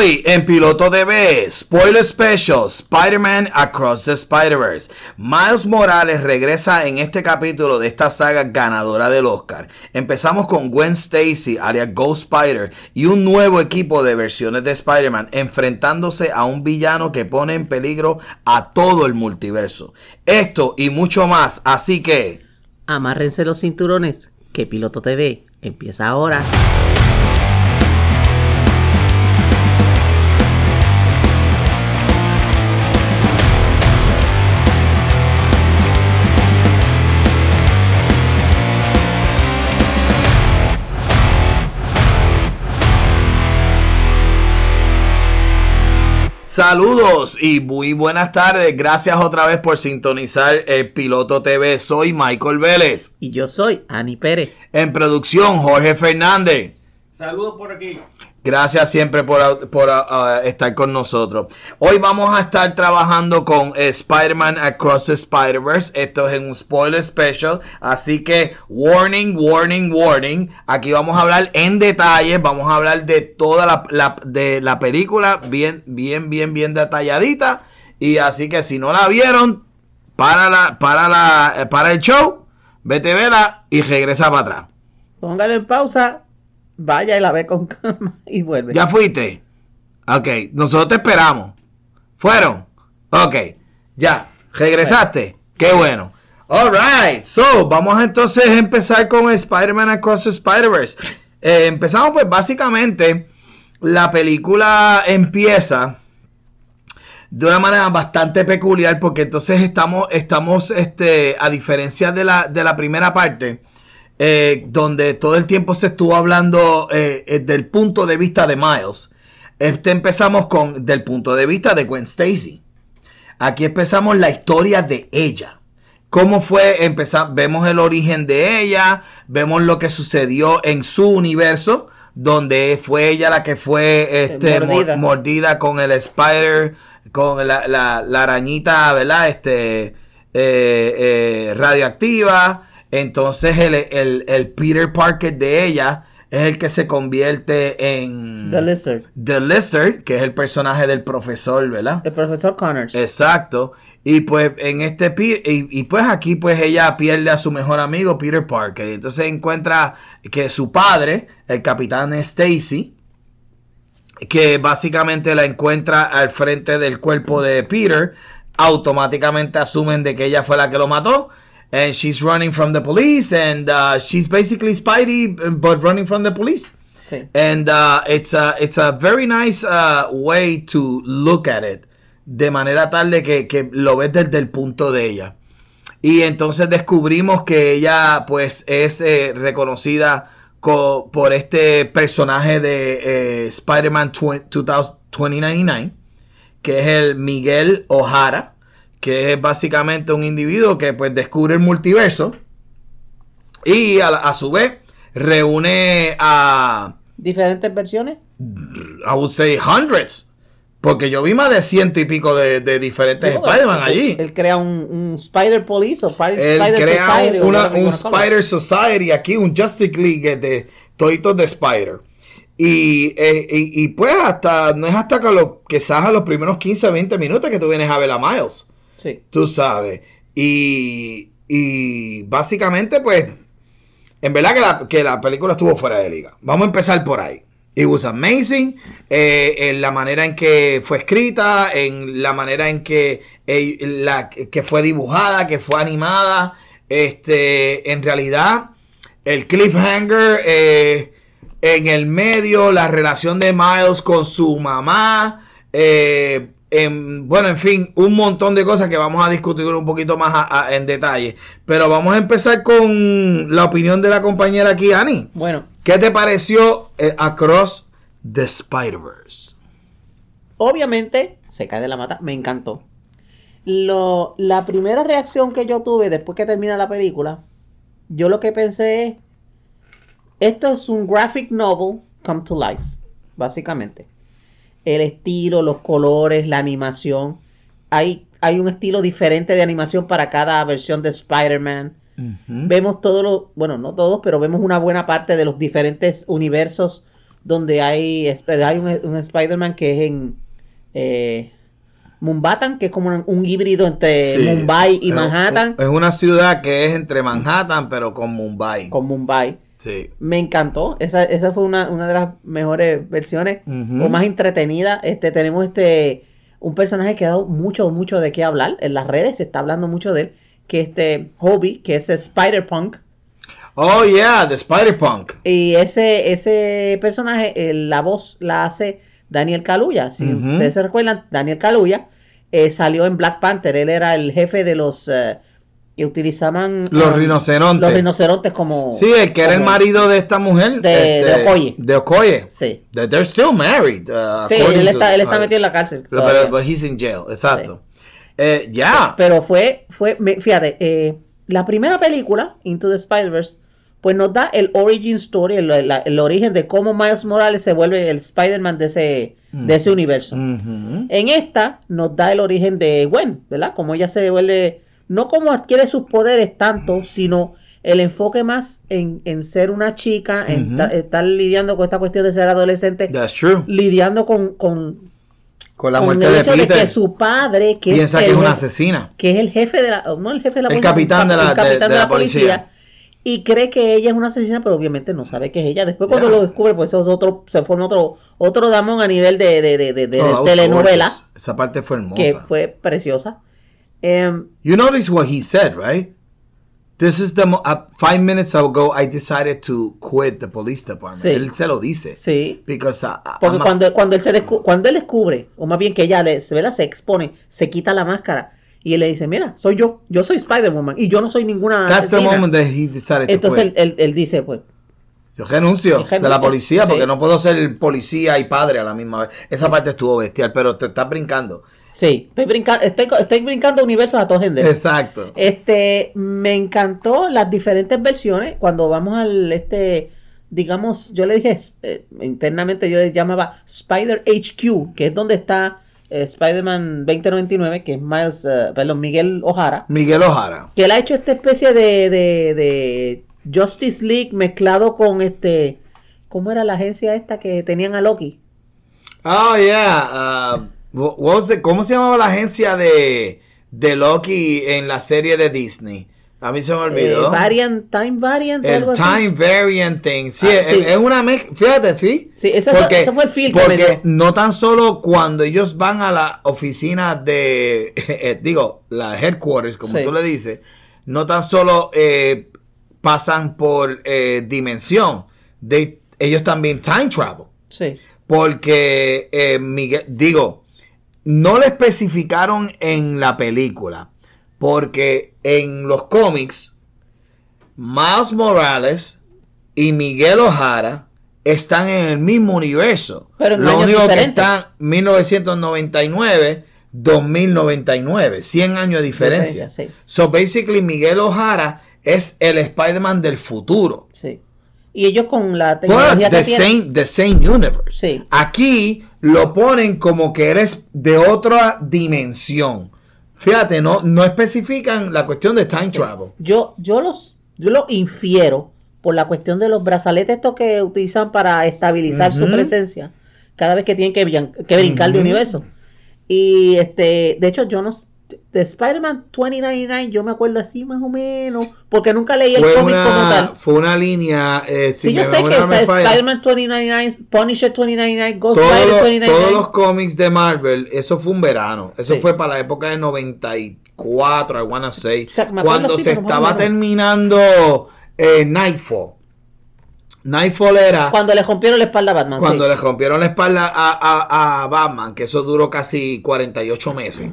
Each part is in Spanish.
Hoy en Piloto TV, Spoiler Special, Spider-Man Across the Spider-Verse. Miles Morales regresa en este capítulo de esta saga ganadora del Oscar. Empezamos con Gwen Stacy, alias Ghost Spider, y un nuevo equipo de versiones de Spider-Man enfrentándose a un villano que pone en peligro a todo el multiverso. Esto y mucho más, así que... Amárrense los cinturones, que Piloto TV empieza ahora. Saludos y muy buenas tardes. Gracias otra vez por sintonizar el Piloto TV. Soy Michael Vélez. Y yo soy Ani Pérez. En producción, Jorge Fernández. Saludos por aquí. Gracias siempre por, por uh, uh, estar con nosotros. Hoy vamos a estar trabajando con eh, Spider-Man Across the Spider-Verse. Esto es un spoiler special. Así que, warning, warning, warning. Aquí vamos a hablar en detalle. Vamos a hablar de toda la, de la película. Bien, bien, bien, bien detalladita. Y así que si no la vieron, para, la, para, la, eh, para el show, vete, vela y regresa para atrás. Póngale en pausa vaya y la ve con calma y vuelve. ¿Ya fuiste? Ok, nosotros te esperamos. ¿Fueron? Ok, ya. ¿Regresaste? Qué bueno. Alright, so vamos entonces a empezar con Spider-Man Across the Spider-Verse. Eh, empezamos pues básicamente, la película empieza de una manera bastante peculiar porque entonces estamos, estamos este, a diferencia de la, de la primera parte, eh, donde todo el tiempo se estuvo hablando eh, eh, del punto de vista de Miles. Este empezamos con del punto de vista de Gwen Stacy. Aquí empezamos la historia de ella. ¿Cómo fue? Empezar, vemos el origen de ella, vemos lo que sucedió en su universo, donde fue ella la que fue este, mordida. con el spider, con la, la, arañita, ¿verdad? Este, radioactiva. Entonces el, el, Peter Parker de ella es el que se convierte en... The Lizard. The Lizard, que es el personaje del profesor, ¿verdad? El profesor Connors. Exacto. Y pues en este y, y, pues aquí pues ella pierde a su mejor amigo Peter Parker. Y entonces encuentra que su padre, el capitán Stacy, que básicamente la encuentra al frente del cuerpo de Peter, automáticamente asumen de que ella fue la que lo mató and she's running from the police, and uh, she's basically Spidey, but running from the police. Sí. And uh, it's a it's a very nice uh, way to look at it, de manera tal de que, que lo ves desde el punto de ella. Y entonces descubrimos que ella pues es eh, reconocida por este personaje de eh, Spider-Man 2099, que es el Miguel O'Hara que es básicamente un individuo que pues descubre el multiverso y a, su vez reúne a... ¿Diferentes versiones? I would say hundreds. Porque yo vi más de ciento y pico de, diferentes Spider-Man allí. Él crea un, Spider Police o Spider, él crea Un, Spider Society aquí, un Justice League de toditos de Spider. Y, eh, y, pues hasta, no es hasta que, lo, que los primeros 15 o 20 minutos que tú vienes a ver a Miles. Tú sabes. Y, y básicamente, pues, en verdad que la, que la, película estuvo fuera de liga. Vamos a empezar por ahí. It was amazing. Eh, en la manera en que fue escrita, en la manera en que, eh, la, que fue dibujada, que fue animada. Este, en realidad, el cliffhanger eh, en el medio, la relación de Miles con su mamá. Bueno, en fin, un montón de cosas que vamos a discutir un poquito más en detalle. Pero vamos a empezar con la opinión de la compañera aquí, Ani. Bueno. ¿Qué te pareció eh, Across the Spider-Verse? Obviamente, se cae de la mata, me encantó. Lo, la primera reacción que yo tuve después que termina la película, yo lo que pensé es, esto es un graphic novel come to life, básicamente el estilo, los colores, la animación. Hay, hay un estilo diferente de animación para cada versión de Spider-Man. Vemos todos los, bueno, no todos, pero vemos una buena parte de los diferentes universos donde hay, hay un, un Spider-Man que es en eh, Mumbatan, que es como un, un híbrido entre Sí. Mumbai y Es- Manhattan, Es una ciudad que es entre Manhattan, pero con Mumbai. con Mumbai. Sí. Me encantó. Esa, esa fue una, una de las mejores versiones o más entretenida. Este, tenemos este un personaje que ha dado mucho, mucho de qué hablar. En las redes se está hablando mucho de él. Que este Hobie, que es Spider-Punk. Oh, yeah, the Spider-Punk. Y ese, ese personaje, eh, la voz la hace Daniel Kaluuya. Si ustedes se recuerdan, Daniel Kaluuya eh, salió en Black Panther. Él era el jefe de los eh, que utilizaban Los um, rinocerontes. Los rinocerontes como. Sí, el que era el marido de esta mujer. este, De- de Okoye. De Okoye. Sí. That they're still married. uh, Sí, él to- está, él está uh, metido en la cárcel. Pero, but he's in jail, exacto. Eh, ya. Pero fue, fue, fíjate, eh, la primera película, Into the Spider-Verse, pues nos da el origin story, el, el origen de cómo Miles Morales se vuelve el Spider-Man de ese, de ese universo. Ujú. En esta nos da el origen de Gwen, ¿verdad? Como ella se vuelve, no como adquiere sus poderes tanto, sino el enfoque más en, en ser una chica, en estar lidiando con esta cuestión de ser adolescente, That's true. lidiando con, con, Con la con muerte el de hecho de Peter. que su padre, que piensa es que el es una asesina. que es el jefe de la, no el jefe de la El policía, capitán de la- el de- capitán de la policía. y cree que ella es una asesina, pero obviamente no sabe que es ella. Después cuando Yeah. lo descubre, pues eso es otro, se forma otro, otro damón a nivel de, de, de, de- de Oh, telenovela. Esa parte fue hermosa. que fue preciosa. Em, You notice what he said, right? This is the mo- uh, five minutes ago I decided to quit the police department. Sí. Él se lo dice. sí. Because uh, Porque I'm a- cuando, cuando, él se descu- cuando él descubre, o más bien que ella le, ¿verdad? se expone, se quita la máscara y él le dice, mira, soy yo, yo soy Spider-Woman y yo no soy ninguna that's the asesina". moment that he decided to Entonces él, quit. él- él dice, pues, Yo renuncio de la policía porque no puedo ser policía y padre a la misma vez. Esa parte estuvo bestial, pero te estás brincando. Sí, estoy, brincando estoy, estoy brincando universos a todo género. Exacto. Este, me encantó las diferentes versiones. Cuando vamos al, este, digamos, yo le dije, eh, internamente yo le llamaba Spider HQ, que es donde está eh, Spider-Man 2099, que es Miles, eh, perdón, Miguel O'Hara, Miguel Ojara. que él ha hecho esta especie de, de, de Justice League mezclado con este, ¿cómo era la agencia esta que tenían a Loki? Oh, yeah. Uh, what was the- ¿Cómo se llamaba la agencia de, de Loki en la serie de Disney? A mí se me Eh, olvidó. variant, Time Variant, el algo así. Time Variant Thing. Sí, Ah, es, sí. es una mezcla. Fíjate, ¿sí? Sí, ese fue- ese fue el me Porque no tan solo cuando ellos van a la oficina de. eh, digo, la headquarters, como Sí. tú le dices. No tan solo eh, pasan por eh, dimensión. Ellos también time travel. Sí. Porque eh, Miguel, digo, no le especificaron en la película. Porque en los cómics, Miles Morales y Miguel O'Hara están en el mismo universo. Pero en Lo años único que están 1999, 2099, 100 años de diferencia. Diferencia, sí. So basically Miguel O'Hara es el Spider-Man del futuro. Sí. Y ellos con la But tecnología que the tienen. same, the same universe. Sí. Aquí lo ponen como que eres de otra dimensión. Fíjate, no, no especifican la cuestión de time travel. Yo, yo los, yo lo infiero por la cuestión de los brazaletes estos que utilizan para estabilizar su presencia cada vez que tienen que, que brincar de Ujú. universo. Y este, de hecho, yo no de Spider-Man 2099, yo me acuerdo así más o menos, porque nunca leí el cómic como tal. fue una línea. eh, si Sí, yo sé que no Spider-Man 2099, Punisher 2099, Ghost Rider los- 2099. todos los cómics de Marvel, eso fue un verano. Eso Sí. fue para la época de 94, I wanna say. O sea, cuando así, se estaba terminando eh, Nightfall. Nightfall era. Cuando le rompieron la espalda a Batman. Cuando sí. le rompieron la espalda a, a- a Batman, que eso duró casi 48 meses,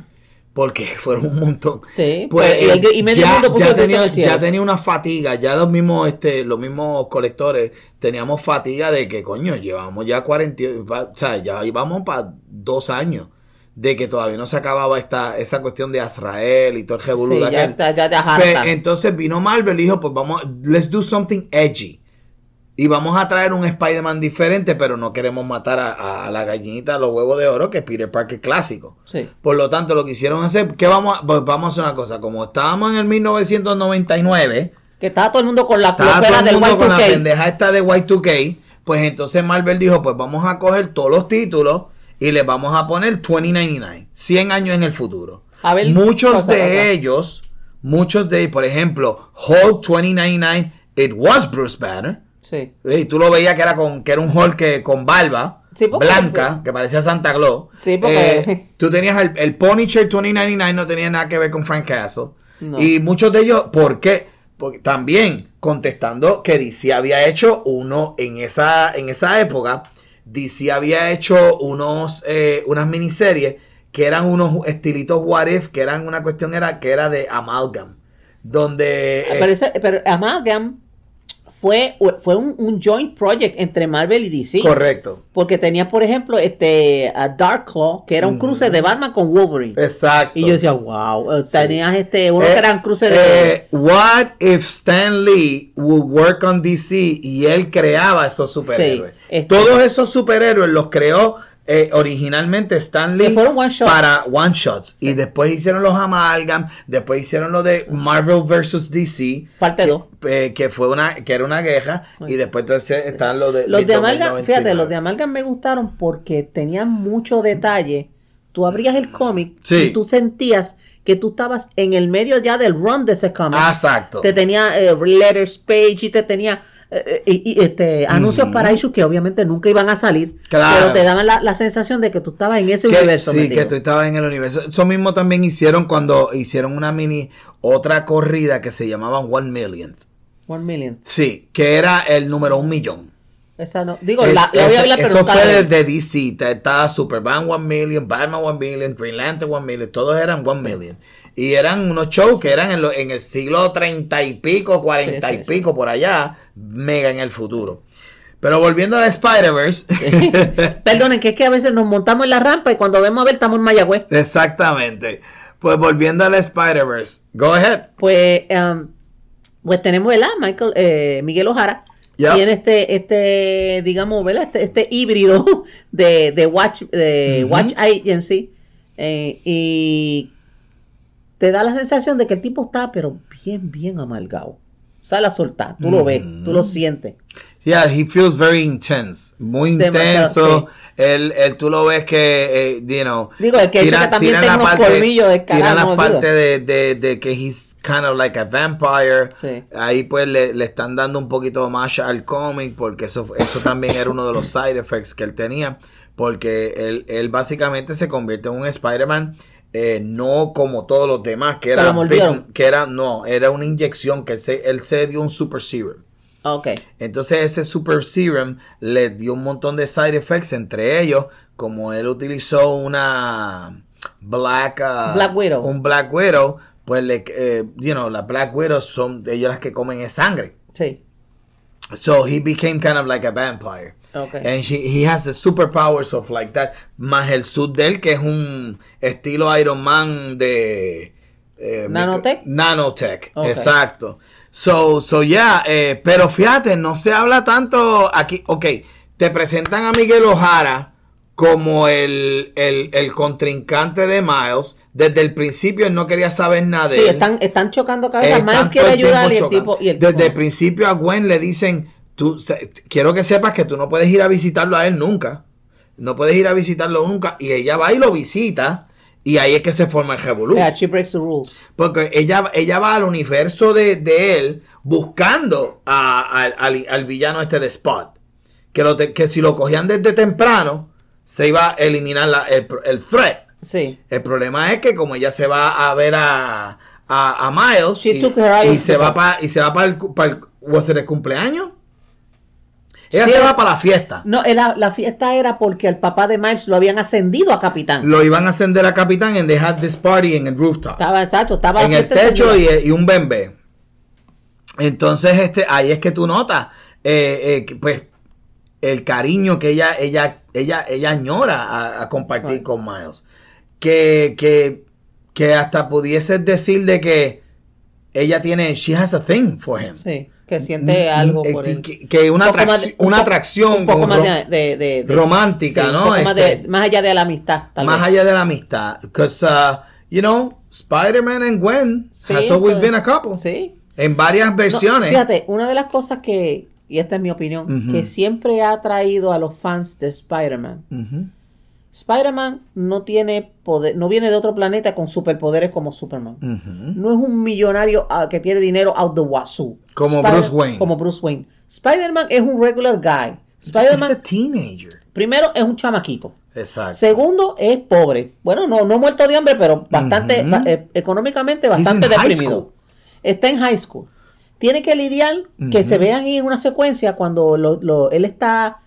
porque fueron un montón. Sí, Pues, pues, y el- y medio mundo puso ya el grito en tenía, el cielo. ya tenía una fatiga, ya los mismos, este, los mismos colectores teníamos fatiga de que, coño, llevamos ya 40, va- o sea, ya íbamos para dos años de que todavía no se acababa esta, esa cuestión de Azrael y todo el revolú Sí, ya ya harta. Pues, entonces vino Marvel y dijo, pues vamos, let's do something edgy. Y vamos a traer un Spider-Man diferente, pero no queremos matar a, a- a la gallinita de los huevos de oro, que es Peter Parker clásico. Sí. Por lo tanto, lo que hicieron hacer, que vamos a, pues vamos a hacer una cosa, como estábamos en el 1999, Que estaba todo el mundo con la el del mundo con la Y2K. pendeja esta de Y2K, Pues entonces Marvel dijo, pues vamos a coger todos los títulos y les vamos a poner 2099, 100 años en el futuro. A ver, muchos cosa, de cosa. ellos, muchos de, por ejemplo, Hulk 2099, it was Bruce Banner. Sí. Y tú lo veías que era con que era un Hulk que, con barba Sí, blanca, que parecía Santa Claus. Sí, porque- Eh, tú tenías el, el Punisher 2099, no tenía nada que ver con Frank Castle. No. Y muchos de ellos, ¿por qué? Porque también contestando que DC había hecho uno en esa, en esa época, DC había hecho unos, eh, unas miniseries que eran unos estilitos what if, que eran una cuestión era que era de amalgam. Donde eh, Pero, ese- pero Amalgam fue, fue un, un joint project entre Marvel y DC. correcto. Porque tenía, por ejemplo, este a Dark Claw, que era un cruce de Batman con Wolverine. Exacto. Y yo decía, wow, eh, tenías este, uno Eh, que eran cruces de... eh, what if Stan Lee would work on DC y él creaba esos superhéroes? Sí, este- Todos esos superhéroes los creó eh, originalmente Stan Lee Que fueron one para one shots y después hicieron los amalgam, después hicieron lo de Marvel vs DC Parte 2. eh, que fue una que era una guerra y después entonces están los de Los de Amalgam, 99. fíjate, los de Amalgam me gustaron porque tenían mucho detalle. Tú abrías el cómic Sí. y tú sentías que tú estabas en el medio ya del run de ese cómic. Ah, exacto. Te tenía eh, letters page y te tenía eh, y, y, este, anuncios para issues que obviamente nunca iban a salir. Claro. Pero te daban la, la sensación de que tú estabas en ese Que- universo. sí, metido. que tú estabas en el universo. Eso mismo también hicieron cuando hicieron una mini, otra corrida que se llamaban One Millionth. One million. Sí, que era el número un millón. Esa no. Digo, Es- la, la voy a ese- hablar, pero eso fue vi. desde DC. Estaba Superman One Million, Batman One Million, Green Lantern One Million. Todos eran One Million. Y eran unos shows que eran en, lo- en el siglo treinta y pico, cuarenta Sí, y sí, sí. pico, por allá. Mega en el futuro. Pero volviendo a Spider-Verse. Perdonen, que es que a veces nos montamos en la rampa y cuando vemos a ver estamos en Mayagüez. Exactamente. Pues volviendo a la Spider-Verse. Go ahead. Pues, um, pues tenemos, ¿verdad? Michael, eh, Miguel Ojara. Yep. Tiene este, este, digamos, ¿verdad? Este, este híbrido de, de Watch, de. Watch Agency. eh, y te da la sensación de que el tipo está, pero bien, bien amalgado. Sale a soltar, tú lo ves, tú lo sientes. Yeah, he feels very intense. Muy intenso. Él, él, tú lo ves que, eh, you know. Digo, el que dice que también tiene unos colmillos de Tira la parte de, de, de que he's kind of like a vampire. Sí. Ahí pues le, le están dando un poquito más al cómic porque eso, eso también era uno de los side effects que él tenía. Porque él, él básicamente se convierte en un Spider-Man. eh, no como todos los demás, que era, big- que era, no, era una inyección que él se, él se dio un super serum. Ok. Entonces ese super serum le dio un montón de side effects, entre ellos, como él utilizó una Black, Black Widow. un Black Widow, pues le, eh, you know, las Black Widows son de ellas las que comen es sangre. Sí. So he became kind of like a vampire. Okay. And she, he has the superpowers of like that. Más el suit de él, que es un estilo Iron Man de... eh, Nanotech? Nanotech, Okay. exacto. So, so yeah, eh, pero fíjate, no se habla tanto aquí. Ok, te presentan a Miguel Ojara como el, el, el contrincante de Miles. Desde el principio él no quería saber nada de Sí, él. están, están chocando cabezas. Están Miles quiere ayudar y el tipo. Y el Desde tipo- el principio a Gwen le dicen, tú, se- quiero que sepas que tú no puedes ir a visitarlo a él nunca. No puedes ir a visitarlo nunca. Y ella va y lo visita. Y ahí es que se forma el revolú. Yeah, she breaks the rules. Porque ella, ella va al universo de, de él buscando a- al- al, al villano este de Spot. Que, lo te- que si lo cogían desde temprano, se iba a eliminar la- el, el threat. Sí. El problema es que como ella se va a ver a, a, Miles She y, took her y se va para y se va para el, para el ¿was it el cumpleaños. Ella Sí, se va para la fiesta. No, era, la fiesta era porque el papá de Miles lo habían ascendido a capitán. Lo iban a ascender a capitán and they had this party en el rooftop. Estaba, exacto, estaba en el techo y, y un bembé. Entonces, este, ahí es que tú notas, eh, eh, pues, el cariño que ella, ella, ella, ella añora a, a compartir con Miles. Que, que, que hasta pudieses decir de que ella tiene, she has a thing for him. Sí, que siente algo Eh, por él. que, que una, Un poco más atracci- de- un una atracción Un poco más de, de- de- romántica, sí, un ¿no? poco más, Este- más allá de la amistad. tal más vez. allá de la amistad. Because, uh, you know, Spider-Man and Gwen Sí, has always been a couple. Sí. En varias No, versiones. fíjate, una de las cosas que, y esta es mi opinión, Ujú. que siempre ha traído a los fans de Spider-Man. Ujú. Spider-Man no tiene poder, no viene de otro planeta con superpoderes como Superman. No es un millonario ah, que tiene dinero out the wazoo. Como Spider- Bruce Wayne. Como Bruce Wayne. Spider-Man es un regular guy. Spider-Man, teenager. primero, es un chamaquito. Exacto. Segundo, es pobre. Bueno, no, no muerto de hambre, pero bastante, ba- eh, económicamente bastante deprimido. Está en high school. Tiene que lidiar, que se vean ahí en una secuencia cuando lo- lo- él está,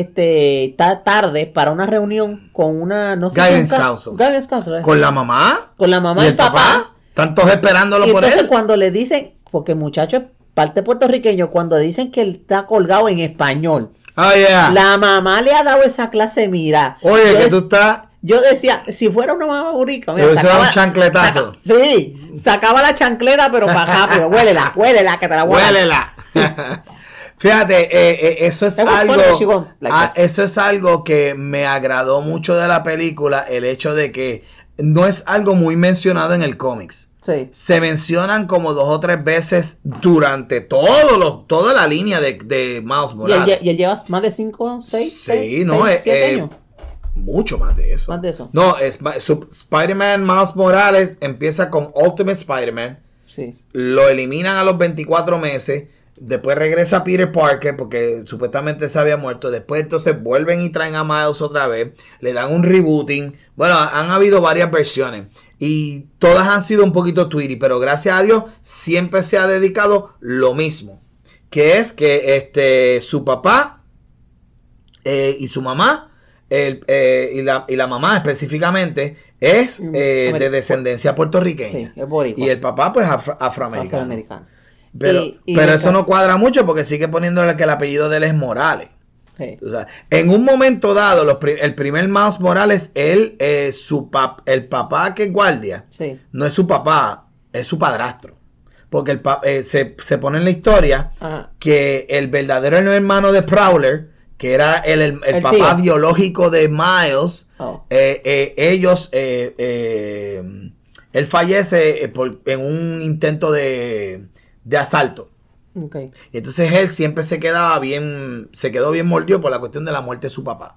este, está tarde para una reunión con una, no sé Guidance council. Guidance. Con la mamá. Con la mamá y y el papá. Están todos esperándolo Y por entonces él. cuando le dicen, porque el muchacho es parte puertorriqueño, cuando dicen que él está colgado en español, Oh, yeah. la mamá le ha dado esa clase, mira. Oye, que tú estás. yo decía, si fuera una mamá burica, hubiese dado un chancletazo. saca- sí, sacaba la chancleta, pero para rápido, huélela, huélela, que te la. Huélela. Fíjate, eh, eh, eso es algo. like ah, eso es algo que me agradó mucho de la película, el hecho de que no es algo muy mencionado en el cómics. Sí. Se mencionan como dos o tres veces durante todo los, toda la línea de, de Miles Morales. y él lleva más de 5, 6, Sí, 6, no, eh, 7 eh, años. Mucho más de eso. Más de eso. No, es, Spider-Man Miles Morales empieza con Ultimate Spider-Man. Sí. Lo eliminan a los 24 meses. Después regresa Peter Parker porque supuestamente se había muerto. Después entonces vuelven y traen a Miles otra vez. Le dan un rebooting. Bueno, han habido varias versiones. Y todas han sido un poquito tweety. Pero gracias a Dios siempre se ha dedicado lo mismo. Que es que este, su papá eh, y su mamá, el, eh, y, la, y la mamá específicamente, es eh, de descendencia puertorriqueña. Sí, es. Y el papá, pues, afro- afroamericano. Afroamericano. Pero, Y- y pero eso no cuadra mucho porque sigue poniéndole que el apellido de él es Morales. Sí. O sea, en un momento dado, los pri- el primer Miles Morales, él, eh, su pap- el papá que es guardia, Sí. no es su papá, es su padrastro. Porque el pa- eh, se, se pone en la historia Ajá. que el verdadero hermano de Prowler, que era el, el- el El papá tío. biológico de Miles, Oh. eh, eh, ellos, él fallece por- en un intento de, de asalto. Ok. Y entonces él siempre se quedaba bien, se quedó bien mordido por la cuestión de la muerte de su papá.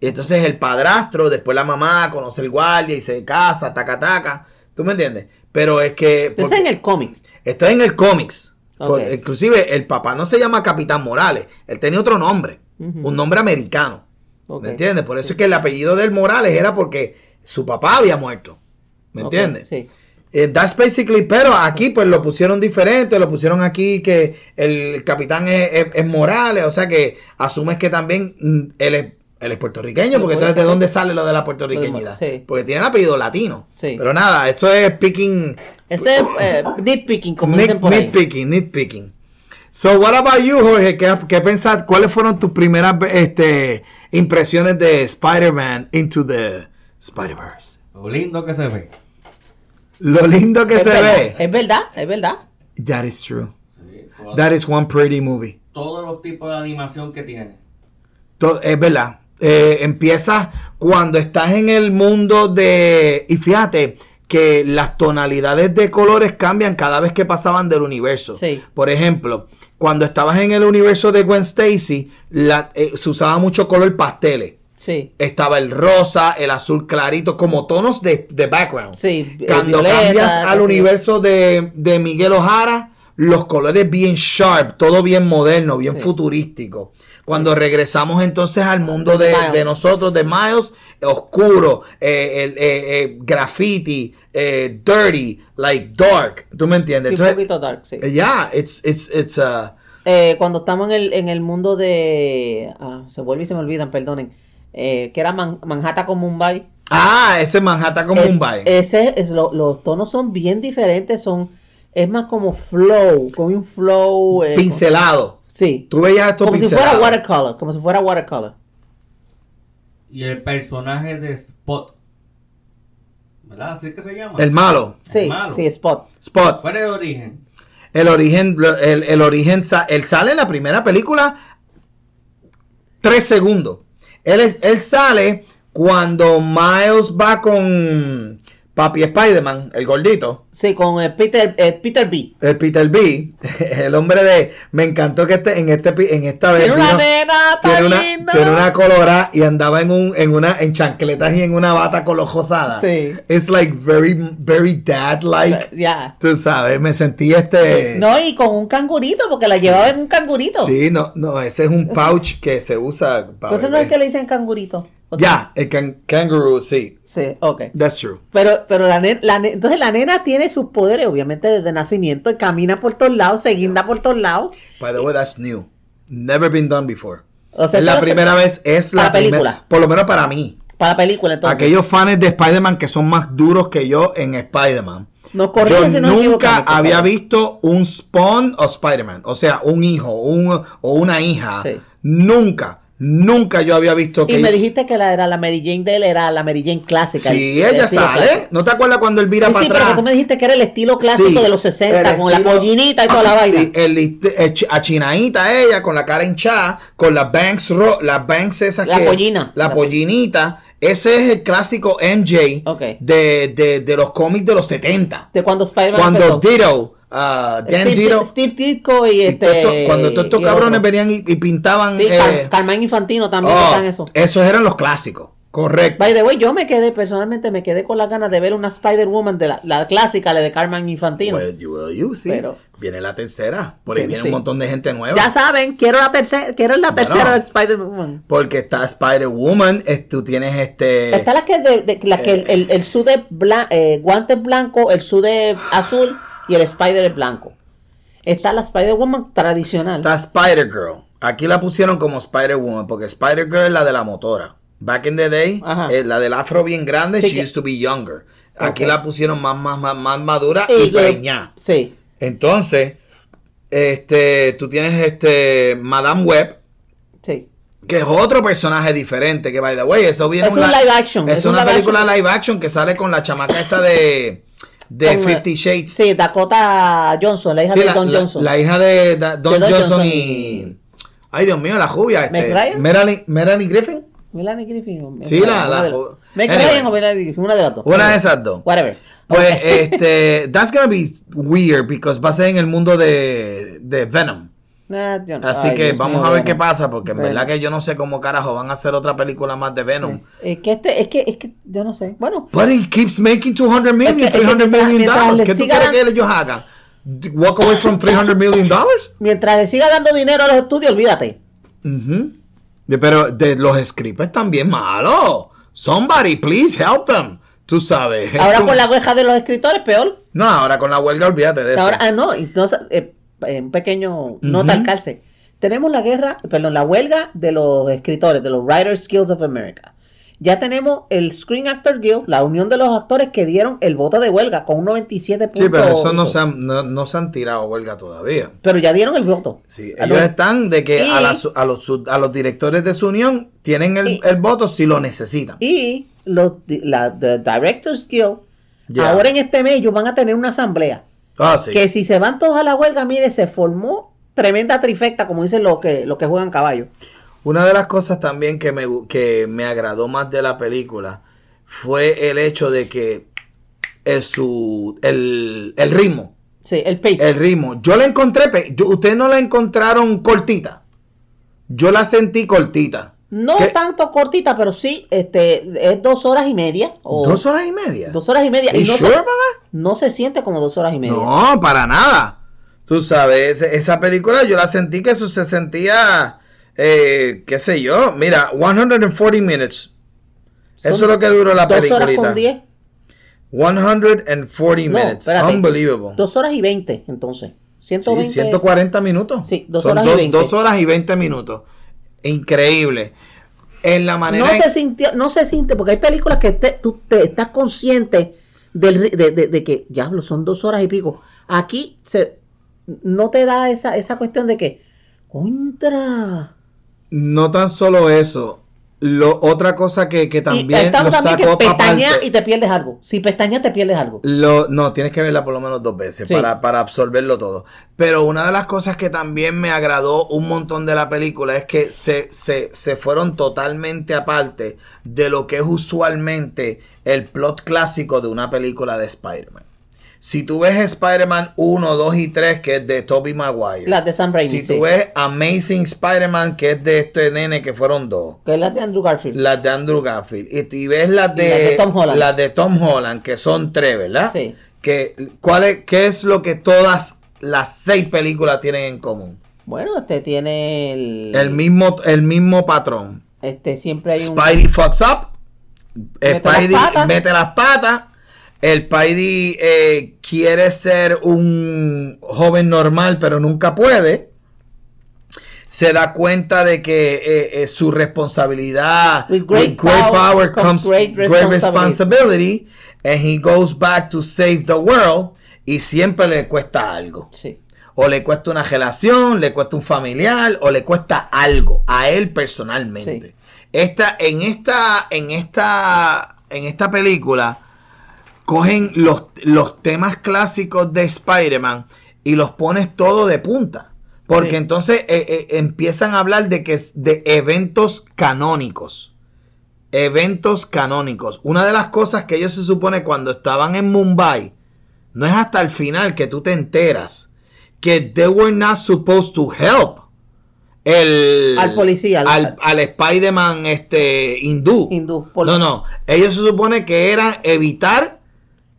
Y entonces el padrastro, después la mamá, conoce el guardia y se casa, taca, taca. ¿Tú me entiendes? Pero es que... Eso es en el cómic. esto es en el cómics. Ok. Por- inclusive el papá no se llama Capitán Morales. Él tenía otro nombre. Un nombre americano. ¿Me entiendes? Por eso es que el apellido del Morales era porque su papá había muerto. ¿Me entiendes? Sí. Eh, that's basically, pero aquí pues lo pusieron diferente, lo pusieron aquí que el capitán es, es- es Morales, o sea que asumes que también mm, él es, él es puertorriqueño, porque entonces ¿de dónde sale lo de la puertorriqueñidad? Sí. Porque tiene el apellido latino. Sí. Pero nada, esto es picking, Ese es eh, nitpicking, como nit- dicen por ahí. nitpicking, nitpicking. So, what about you, Jorge? ¿Qué, qué pensás? ¿Cuáles fueron tus primeras este, impresiones de Spider-Man into the Spider-Verse? Lo lindo que se ve. Lo lindo que Es se verdad, ve. Es verdad, es verdad. That is true. Sí, That is one pretty movie. todos los tipos de animación que tiene. Es verdad. Eh, empieza cuando estás en el mundo de... Y fíjate que las tonalidades de colores cambian cada vez que pasaban del universo. Sí. Por ejemplo, cuando estabas en el universo de Gwen Stacy, la- eh, se usaba mucho color pasteles. Sí. Estaba el rosa, el azul clarito, como tonos de, de background. Sí, Cuando violeta, cambias al universo de, de Miguel Ojara, los colores bien sharp, todo bien moderno, bien Sí. futurístico. Cuando regresamos entonces al mundo de, de nosotros, de Miles, oscuro, eh, el, eh, eh, graffiti, eh, dirty, like dark. ¿Tú me entiendes? Sí, un poquito dark, sí. eh, yeah, it's, it's, it's, uh, Eh, cuando estamos en el, en el mundo de... ah, se vuelve y se me olvidan, perdonen. Eh, que era Man- Manhattan con Mumbai. ah, ese Manhattan con Es- Mumbai. Ese es lo- los tonos son bien diferentes, son es más como flow, como un flow eh, Pincelado. Sí. Tú veías esto Como si fuera watercolor, como si fuera watercolor. Y el personaje de Spot. ¿Verdad? ¿Así es que se llama? El malo. Sí, malo. sí, spot. Spot. ¿Cuál es el origen? El origen, el, el origen, sa- él sale en la primera película tres segundos. Él, él sale cuando Miles va con Papi Spider-Man, el gordito, Sí, con el Peter, el Peter B. El Peter B, el hombre de. Me encantó que este, en este pi- en esta vez. Tiene una vino- nena, está tiene una, linda. tiene una colorada y andaba en un, en una, en chancletas y en una bata colojosada. Sí. It's like very, very dad like. Ya. Tú sabes, me sentí este. No, y con un cangurito, porque la llevaba en un cangurito. Sí, no, no, ese es un pouch que se usa para. Eso no es que le dicen cangurito. Ya, el can- kangaroo, sí. Sí, ok. That's true. Pero, pero la, nen- la entonces la nena tiene sus poderes, obviamente, desde nacimiento, camina por todos lados, se guinda por todos lados. By the way, that's new. Never been done before. O sea, es la primera vez, es la película. por lo menos para mí. Para la película, entonces. Aquellos fans de Spider-Man que son más duros que yo en Spider-Man. Corrige Yo si nunca había visto un spawn o Spider-Man. O sea, un hijo un, o una hija. Sí. Nunca, nunca yo había visto que... Y me dijiste que la, era la Mary Jane de él, era la Mary Jane clásica. Sí, el- el ella estilo sale. clásico. ¿No te acuerdas cuando él vira Sí, para sí, pero atrás? tú me dijiste que era el estilo clásico Sí, de los 60, el con la pollinita y toda la Ah, vaina. Sí, el, eh, ella, con la cara hinchada, con las banks, ro- las banks esas La que- pollina. La, La- pollinita. Ese es el clásico MJ de, de, de los cómics de los 70. De cuando Spider-Man Cuando. Ditto, Dan Steve, Steve Ditko y este... cuando todos estos cabrones otro. venían y, y pintaban... Sí, eh, Car- Carmine Infantino también oh, eso. Esos eran los clásicos, correcto. By the way, yo me quedé, personalmente me quedé con las ganas de ver una Spider-Woman de la, la clásica, la de Carmen Infantino. Well, you will, you, sí. Pero- viene la tercera, por ahí viene sí. un montón de gente nueva. ya saben, quiero la tercera, quiero la Bueno. tercera de Spider-Woman. Porque está Spider-Woman, es- tú tienes este... Está la que, de, de- la que el, el, el sude blan- eh, guantes blanco, el sude azul y el Spider es blanco. Está la Spider-Woman tradicional. Está Spider-Girl. Aquí la pusieron como Spider-Woman, porque Spider-Girl es la de la motora. Back in the day, eh, la del afro bien grande, Sí, she que- used to be younger. Aquí la pusieron más, más, más, más madura y, Y preñada. Sí. Entonces, este, tú tienes este Madame Web, Sí. que es otro personaje diferente, que by the way, eso viene Es un live action, Es, es un una live película action. live action que sale con la chamaca esta de, de Con, Fifty Shades. Sí, Dakota Johnson, la hija Sí, de la, Don la- Johnson. la hija de Da- Don, De Don Johnson, Johnson y... Ay, Dios mío, la jubia. ¿Meg Este? Melanie, Melanie Griffin. Melanie Griffin. Sí, la- una la o Melanie Griffin, una de las dos. Una de esas dos. Whatever. Pues, este, that's gonna be weird because va a ser en el mundo de, de Venom. Yo no- Así ay, que Dios vamos mío, a ver Venom. qué pasa, porque en Venom. verdad que yo no sé cómo carajo van a hacer otra película más de Venom. Es que este, es que, es que, yo no sé. Bueno, But he keeps making 200 million, Es que- es que 300 million dollars. ¿Qué tú quieres que ellos hagan? Walk away from 300 million dollars? mientras le siga dando dinero a los estudios, olvídate. De- Pero de los scripts están bien malos. Somebody, please help them. Tú sabes. es Ahora con la hueja de los escritores, peor. No, ahora con la huelga, olvídate de eso. Ahora, ah, no, entonces, eh, un pequeño nota Ujú. al calce. Tenemos la guerra, perdón, la huelga de los escritores, de los Writers Guild of America. Ya tenemos el Screen Actor Guild, la unión de los actores que dieron el voto de huelga con un 97 sí, pero eso no se, han, no, no se han tirado huelga todavía. Pero ya dieron el voto. Sí, A ellos los- están de que a, la a, los, a los directores de su unión tienen el, Y- el voto si lo necesitan. Y los la the Directors Guild, ahora en este mes ellos van a tener una asamblea. Ah, sí. Que si se van todos a la huelga, mire, se formó tremenda trifecta, como dicen los que, los que juegan caballo. Una de las cosas también que me, que me agradó más de la película fue el hecho de que el, su, el, el ritmo. Sí, el pace. El ritmo. Yo la encontré. yo- Ustedes no la encontraron cortita. Yo la sentí cortita. No ¿Qué? tanto cortita, pero sí, este, es dos horas y media. O ¿Dos horas y media? dos horas y media. ¿You Y no, sure se, no se siente como dos horas y media. No, para nada. Tú sabes, esa película yo la sentí que eso se sentía, eh, qué sé yo, mira, 140 minutes. Eso es lo que duró la dos película. horas con diez. 140 No, minutes. espérate. Unbelievable. Dos horas y veinte, entonces. 120. Sí, 140 minutos. Sí, dos Son horas y dos- 20. dos horas y 20 minutos. Increíble. En la manera. No en- se sintió, no se siente, porque hay películas que te- tú te estás consciente del, de, de- de que, diablo, son dos horas y pico. Aquí se, no te da esa, esa cuestión de que, contra. No tan solo eso. Lo, otra cosa que, que y también estamos lo también que pestañas y te pierdes algo. Si pestañas te pierdes algo. Lo, no, tienes que verla por lo menos dos veces Sí. para, para absorberlo todo. Pero una de las cosas que también me agradó un montón de la película es que se, se, se fueron totalmente aparte de lo que es usualmente el plot clásico de una película de Spider-Man. Si tú ves Spider-Man 1, 2 y 3, que es de Tobey Maguire. Las de Sam Raimi, Si sí. tú ves Amazing Spider-Man, que es de este nene, que fueron dos. Que es la de Andrew Garfield. Las de Andrew Garfield. Y, y ves las de, Y las de Tom Holland. las de Tom Holland, que son tres, ¿verdad? Sí. Que, ¿cuál es, ¿Qué es lo que todas las seis películas tienen en común? Bueno, este tiene el. El mismo, el mismo patrón. Este siempre hay un. Spidey fucks up. Mete Spidey las mete las patas. El Spidey eh, quiere ser un joven normal, pero nunca puede. Se da cuenta de que eh, eh, su responsabilidad, With great power comes great responsibility, and he goes back to save the world, y siempre le cuesta algo. Sí. O le cuesta una relación, le cuesta un familiar, o le cuesta algo a él personalmente. Sí. Esta, en esta, en esta, en esta película, cogen los, los temas clásicos de Spider-Man y los pones todo de punta. Porque Sí. entonces eh, eh, empiezan a hablar de que de eventos canónicos. Eventos canónicos. Una de las cosas que ellos se supone cuando estaban en Mumbai, no es hasta el final que tú te enteras que they were not supposed to help el, Al policía, al- al, al Spider-Man este, hindú. Hindú, No, no. Ellos se supone que eran evitar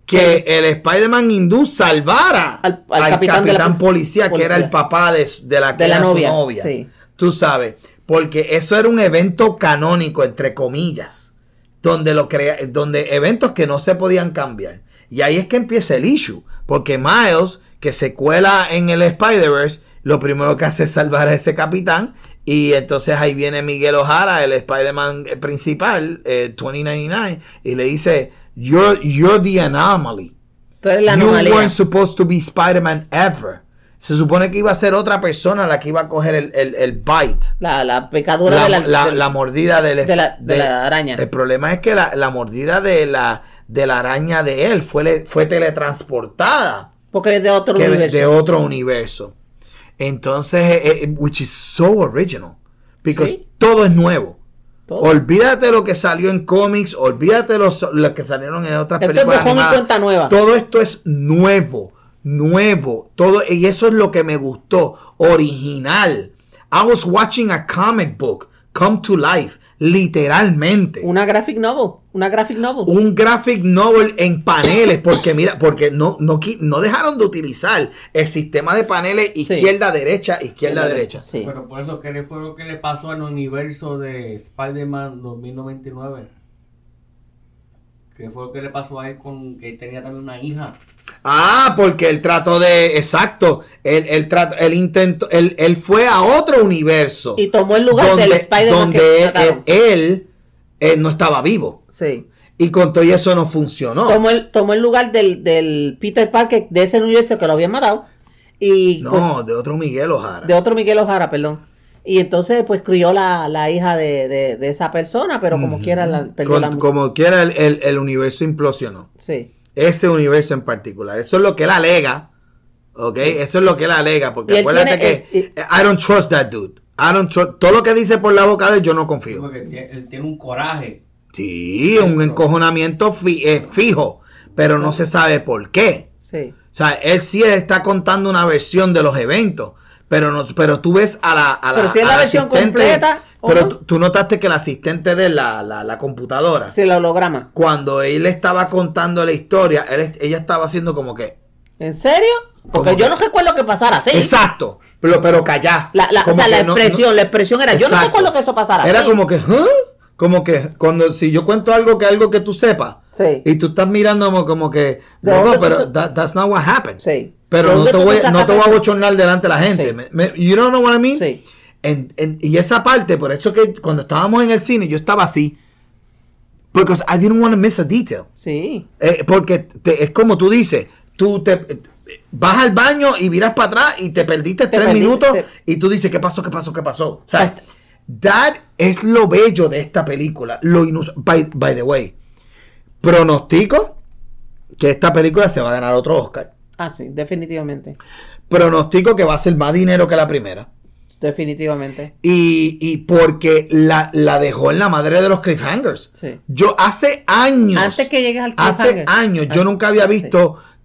que el Spider-Man hindú salvara Al- al, al capitán, capitán de la policía, que era el papá de, de la, que De la era su novia, sí. Tú sabes, porque eso era un evento canónico, entre comillas, donde, lo crea, donde eventos que no se podían cambiar. Y ahí es que empieza el issue, porque Miles, que se cuela en el Spider-Verse, lo primero que hace es salvar a ese capitán. Y entonces ahí viene Miguel Ojara, el Spider-Man principal, eh, 2099, y le dice, you're, you're the anomaly. Tú eres la You anomalía. weren't supposed to be Spider-Man ever. Se supone que iba a ser otra persona la que iba a coger el, el, el bite. La, la pecadura La, de la, la- del- la mordida del- de la- de la araña. El problema es que la, la mordida de la, de la araña de él fue, le- fue teletransportada Porque es de otro que universo. de otro universo. Entonces, eh, eh, which is so original. Because Sí. todo es nuevo. Todo. Olvídate lo que salió en cómics, olvídate los, lo que salieron en otras Esto es películas. animadas. cuenta nueva. Todo esto es nuevo, nuevo. Todo, y eso es lo que me gustó. Original. I was watching a comic book come to life. Literalmente Una graphic novel. Una graphic novel. un graphic novel en paneles, porque mira, porque no, no, no dejaron de utilizar el sistema de paneles izquierda, derecha, izquierda, derecha. Sí. Pero por eso, ¿qué le fue lo que le pasó al universo de Spider-Man 2099? ¿Qué fue lo que le pasó a él con que tenía también una hija? Ah, porque él trató de, exacto, él, él trató, él intentó, él, él fue a otro universo. Y tomó el lugar del Spider-Man que donde él, él no estaba vivo. Sí. Y con todo eso no funcionó. Tomó, el, tomó el lugar del, del Peter Parker de ese universo que lo habían matado. Y No, de otro Miguel Ojara. de otro Miguel Ojara, perdón. Y entonces, pues crió la, la hija de, de, de esa persona, pero como quiera, la, perdió Con- la- como quiera, el, el- el universo implosionó. Sí. Ese universo en particular. Eso es lo que él alega. ¿Ok? Eso es lo que él alega. Porque él acuérdate tiene- que I don't trust that dude. Trust. Todo lo que dice por la boca de él, yo no confío. Porque él tiene un coraje. Sí, un encojonamiento fi- eh, fijo. Pero no se sabe por qué. Sí. O sea, él sí está contando una versión de los eventos. Pero, no, pero tú ves a la, a la, Pero si es la la versión completa, ¿o Pero no? tú, tú notaste que el asistente de la, la, la computadora, Sí, el holograma. cuando él estaba contando la historia, él, ella estaba haciendo como que. ¿En serio? Porque yo que- no recuerdo que pasara así. Exacto. Pero, pero callá. La, la, o sea, la que no- expresión, no- la expresión era, yo no Exacto. recuerdo que eso pasara Era así. como que, ¿huh? Como que cuando si yo cuento algo que algo que tú sepas Sí. y tú estás mirando como, como que ¿De no, tú pero that- that's not what happened. Sí. Pero ¿De no te voy no te voy a bochornar delante de la gente. Sí. Me- me- you don't know what I mean? Sí. En- en- y esa parte, por eso que cuando estábamos en el cine yo estaba así because I didn't want to miss a detail. Sí. Eh, porque te- es como tú dices, tú te vas al baño y miras para atrás y te perdiste Te tres perdiste, minutos te- y tú dices, ¿qué pasó? ¿Qué pasó? ¿Qué pasó? O sea, that es lo bello de esta película. Lo inus- by, by the way, pronostico que esta película se va a ganar otro Oscar. Ah, sí, definitivamente. Pronostico que va a ser más dinero que la primera. Definitivamente. Y, y porque la, la dejó en la madre de los cliffhangers. Sí. Yo hace años. Antes que llegues al Hace cliffhanger. años yo Ah, nunca había sí.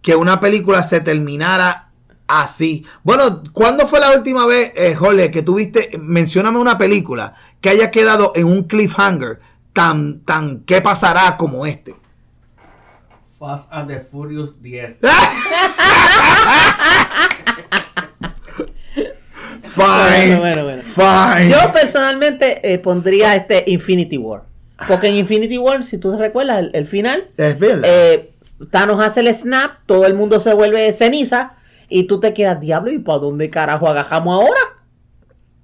Que una película se terminara así. Bueno, ¿cuándo fue la última vez, eh, Jorge, que tuviste, mencióname una película que haya quedado en un cliffhanger tan, tan, ¿qué pasará como este? Fast and the Furious 10. Fine. Bueno, bueno, bueno. Fine. Yo personalmente eh, pondría este Infinity War. Porque en Infinity War, si tú te recuerdas, el, el final, es verdad. eh, Thanos hace el snap, todo el mundo se vuelve ceniza y tú te quedas, diablo, ¿y para dónde carajo agajamos ahora?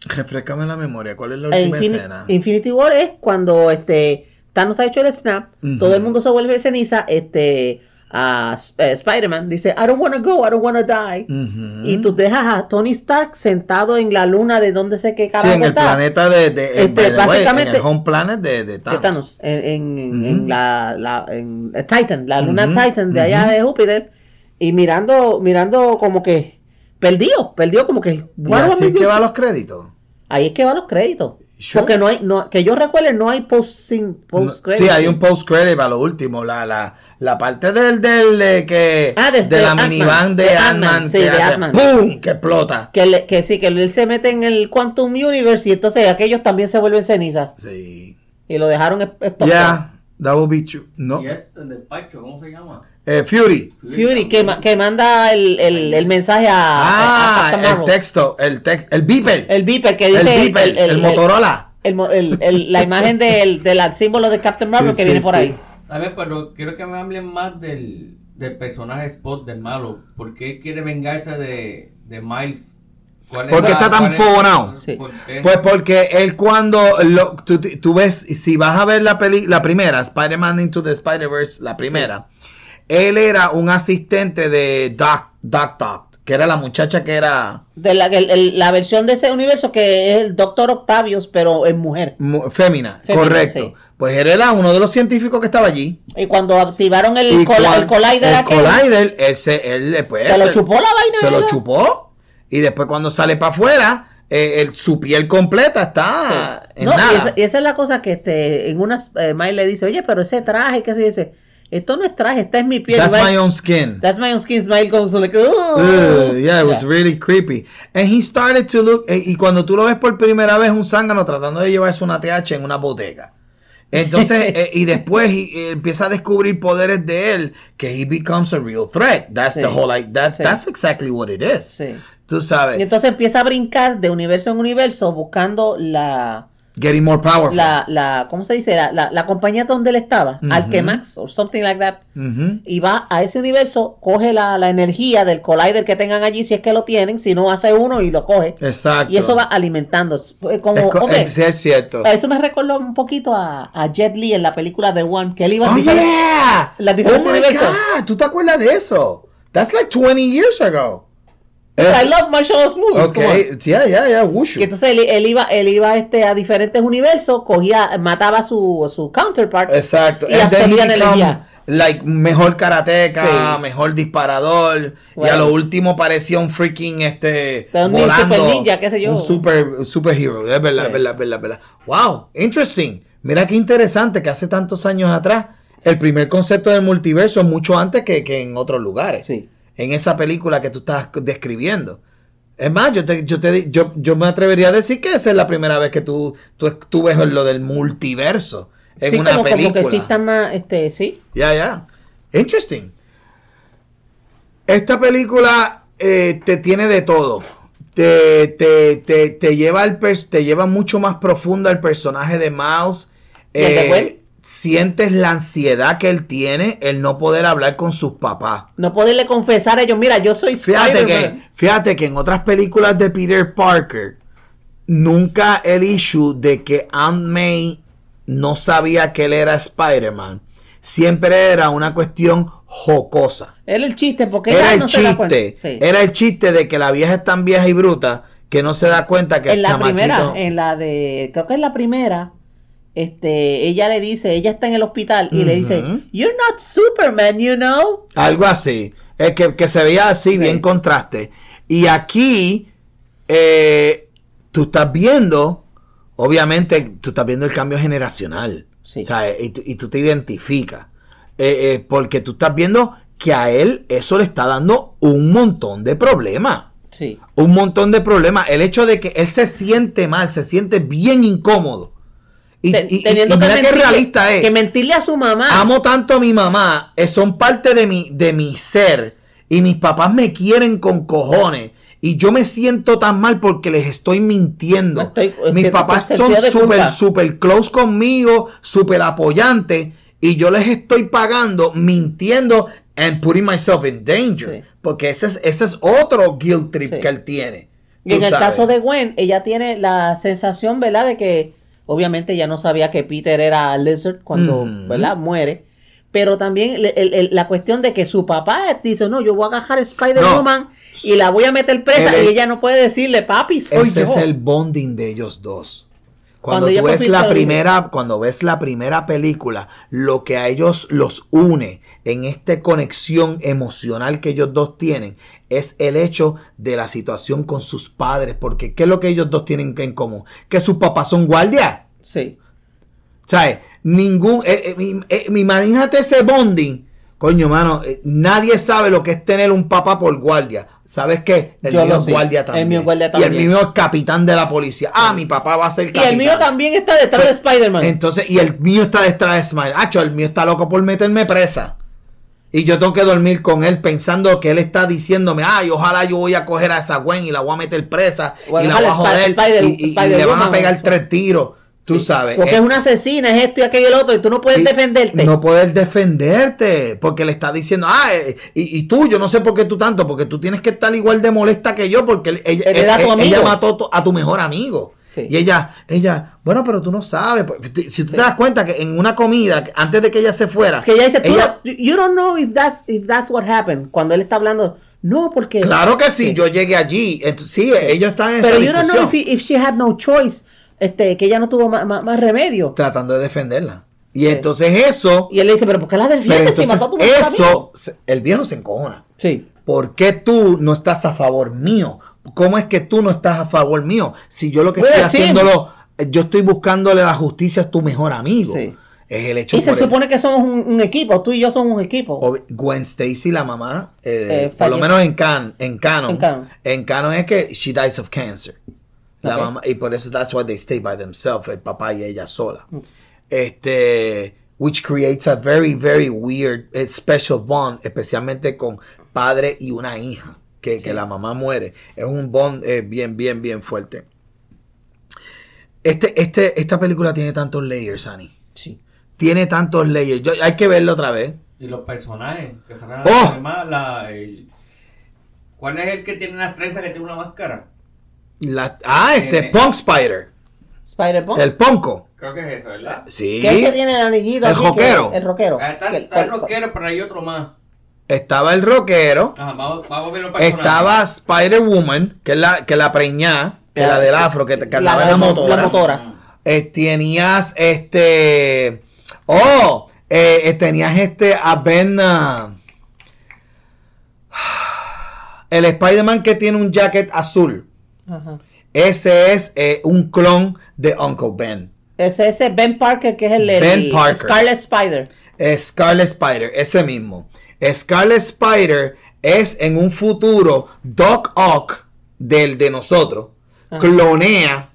Refrescame la memoria. ¿Cuál es la última Infini- escena? Infinity War es cuando este Thanos ha hecho el snap, todo el mundo se vuelve ceniza, este a eh, Spider-Man dice, I don't wanna go, I don't wanna die. Ujú. Y tú dejas a Tony Stark sentado en la luna de donde sé qué Sí, carajo en el está. planeta de, de Este, the way, básicamente- en el home planet de, de de Thanos. Thanos, en, en- Ujú. en la, la- en eh, Titan, la luna Ujú, Titan de allá de Júpiter, y mirando, mirando como que perdido, perdido como que Y así es que va los créditos. ahí es que van los créditos. Sure. Porque no hay, no, que yo recuerde, no hay post sin post No- credit. sí, hay un post credit para lo último. La, la, la parte del, del de que Ah, de- la minivan de Ant-Man sí, que de hace Ant-Man. ¡pum! que explota. que, le- que sí, que él se mete en el Quantum Universe y entonces aquellos también se vuelven cenizas. Sí. Y lo dejaron es- Ya, estopado. that will be true. No. Y este del Pacho, ¿cómo se llama? Eh, Fury. Fury, que, ma- que manda el, el, el mensaje a, Ah, el texto, el texto, el beeper. El beeper que El dice beeper, el, Motorola. el mo- el- el- la imagen del, del símbolo de Captain Marvel Sí, que sí, viene por sí. ahí. A ver, pero quiero que me hablen más del, del personaje Spot del malo. ¿Por qué quiere vengarse de, de Miles? ¿Cuál es ¿Por qué está tan es- fogonado? Sí. por? Pues porque él cuando lo- tú, tú ves, si vas a ver la peli, la primera, Spider-Man Into the Spider-Verse, la primera, él era un asistente de Doc, Doc Doc, que era la muchacha que era De la, el- el- la versión de ese universo que es el Doctor Octavius, pero en mujer. mu- fémina, Fémina, correcto. sí. Pues él era uno de los científicos que estaba allí. Y cuando activaron el, col- cuan- el Collider, el aquel, Collider, ese, él después. se lo chupó la vaina. Se lo chupó. Y después cuando sale para afuera, eh, el- su piel completa está Sí. en No, y nada. esa, y esa es la cosa que este, en unas eh, le dice, oye, pero ese traje, que se dice, esto no es traje, esta es mi piel. That's my own skin. That's my own skin. Smile goes like. Ugh, yeah, it was Yeah. really creepy. And he started to look, eh, y cuando tú lo ves por primera vez, un zángano tratando de llevarse una TH en una boteca. Entonces, eh, y después y- eh, empieza a descubrir poderes de él, que he becomes a real threat. That's Sí. the whole, like, that, Sí. that's exactly what it is. Sí. Tú sabes, Y entonces empieza a brincar de universo en universo buscando la, getting more powerful. la, la ¿cómo se dice? La, la, la compañía donde él estaba, Ujú. Alchemax o something like that. Y va a ese universo, coge la, la energía del collider que tengan allí, si es que lo tienen, si no hace uno y lo coge. Exacto. Y eso va alimentando. Es Como, Es, co- ok, es cierto. Eso me recordó un poquito a, a Jet Li en la película The One, que él iba a Oh, yeah! las Oh, my universos. God. ¿Tú te acuerdas de eso? That's like 20 years ago. I love martial arts movies. Okay, yeah, yeah, yeah, wushu. Y entonces él, él iba, él iba este, a diferentes universos, cogía, mataba a su, su counterpart. Exacto. Y become, energía. like mejor karateca, Sí. mejor disparador. Y a lo último parecía un freaking este Un volando. super ninja, qué sé yo. Un super superhero. Es verdad, Sí. es verdad, es verdad, es verdad. Wow, interesting. Mira qué interesante que hace tantos años atrás el primer concepto del multiverso es mucho antes que, que en otros lugares. Sí. En esa película que tú estás describiendo. Es más, yo, te, yo, te, yo, yo me atrevería a decir que esa es la primera vez que tú, tú, tú ves lo del multiverso en sí, una como, película. como que existan más, este, sí. Ya, ya. Interesting. Esta película eh, te tiene de todo. Te, te, te, te lleva al te lleva mucho más profundo al personaje de Miles. ¿Y el de Eh? Sientes la ansiedad que él tiene, el no poder hablar con sus papás. No poderle confesar a ellos, mira, yo soy Fíjate que, Spider-Man. fíjate que en otras películas de Peter Parker, nunca el issue de que Aunt May no sabía que él era Spider-Man, siempre era una cuestión jocosa. Era el chiste, porque Era el no chiste, Sí. era el chiste de que la vieja es tan vieja y bruta que no se da cuenta que en el la chamaquito- primera, en la de, creo que es la primera, este, ella le dice, ella está en el hospital y le dice. You're not Superman, you know. Algo así. Es que, que se veía así, bien contraste. Y aquí, eh, tú estás viendo, obviamente, tú estás viendo el cambio generacional. Sí. O sea, y, tú- y tú te identificas. Eh, eh, porque tú estás viendo que a él eso le está dando un montón de problemas. Sí. Un montón de problemas. El hecho de que él se siente mal, se siente bien incómodo. Y, Te- y- y- teniendo y que mira qué mentirle- realista es. Que mentirle a su mamá. Amo tanto a mi mamá, eh, son parte de mi, de mi ser. Y mis papás me quieren con cojones. Y yo me siento tan mal porque les estoy mintiendo. Estoy- mis papás son súper, súper close conmigo, súper apoyantes. Y yo les estoy pagando mintiendo and putting myself in danger. Sí. Porque ese es, ese es otro guilt trip Sí. que él tiene. Y en el caso de Gwen, ella tiene la sensación, ¿verdad? De que obviamente ella no sabía que Peter era Lizard cuando. ¿verdad? Muere. Pero también el- el- el- la cuestión de que su papá dice, no, yo voy a agarrar a Spider-Woman y la voy a meter presa. Y ella no puede decirle, papi, soy Ese yo. es el bonding de ellos dos. Cuando, Cuando ella tú ves la primera, cuando ves la primera película, lo que a ellos los une en esta conexión emocional que ellos dos tienen es el hecho de la situación con sus padres. Porque ¿qué es lo que ellos dos tienen en común? Que sus papás son guardias. Sí. ¿Sabes? Ningún. Eh, eh, eh, imagínate ese bonding. Coño, mano, eh, nadie sabe lo que es tener un papá por guardia. ¿Sabes qué? El Yo mío es guardia El también. mío es guardia Y el mío es capitán de la policía. Ah, mi papá va a ser Y capitán. el mío también está detrás de Spider-Man. Entonces, y el mío está detrás de Smile. Acho, el mío está loco por meterme presa. Y yo tengo que dormir con él pensando que él está diciéndome, ay, ojalá yo voy a coger a esa Gwen y la voy a meter presa y la voy a joder Spider- y, y- y le van a pegar tres tiros. Tú sabes. Porque Eh, es una asesina, es esto y aquello y el otro, y tú no puedes defenderte. No poder defenderte. Porque le está diciendo, ah, eh, y, y tú, yo no sé por qué tú tanto, porque tú tienes que estar igual de molesta que yo, porque él- ella, Él tu ella- ella mató a tu mejor amigo. Sí. Y ella, ella, bueno, pero tú no sabes. pues, Si tú te das cuenta que en una comida, antes de que ella se fuera, Es que ella dice, tú ella- no- you don't know if that's, if that's what happened. Cuando él está hablando, no, porque... claro que sí, Sí. yo llegué allí. Entonces, sí, ellos están en Pero esa you don't know if, discusión, if she had no choice, este, que ella no tuvo más, remedio. tratando de defenderla. Y entonces eso, Y él le dice, pero ¿por qué la pero defiendes si entonces mató a tu eso, amigo?" se- el viejo se encojona. Sí. ¿Por qué tú no estás a favor mío? ¿Cómo es que tú no estás a favor mío? Si yo lo que We're estoy haciéndolo, yo estoy buscándole la justicia a tu mejor amigo. Sí. Es el hecho Y se supone que somos un, un equipo, tú y yo somos un equipo. Gwen Stacy, la mamá, eh, Eh, por lo menos en, can, en canon, En canon. en canon es que she dies of cancer. La mamá, y por eso that's why they stay by themselves, el papá y ella sola. Mm. Este, which creates a very, very weird, eh, special bond, especialmente con padre y una hija, que, que la mamá muere. Es un bond eh, bien, bien, bien fuerte. Este, este, esta película tiene tantos layers, Annie. Sí. Tiene tantos layers. Yo- hay que verlo otra vez. Y los personajes, que ¡Oh! la, el- ¿Cuál es el que tiene las trenzas que tiene una máscara? La- ah, este, Eh, Punk Spider. Spider-Man. El Ponco. Creo que es eso, ¿verdad? Sí. ¿Qué es que tiene el anillito? El aquí, que- rockero. El rockero. Ah, está, el rockero, pero hay otro más. Estaba el rockero. Ajá, vamos, vamos a ver los personajes. Estaba Spider-Woman, que es la, que la preñá, que es la del afro, que, que andaba en la mo- motora. La motora. Eh, tenías este. Oh, eh, eh, tenías este a Ben. ah, el Spider-Man que tiene un jacket azul. Ajá. Ese es eh, un clon de Uncle Ben. Ese es Ben Parker, que es el, el Ben Parker. Scarlet Spider. Scarlet Spider, ese mismo. Scarlet Spider es en un futuro Doc Ock del de nosotros. Clonea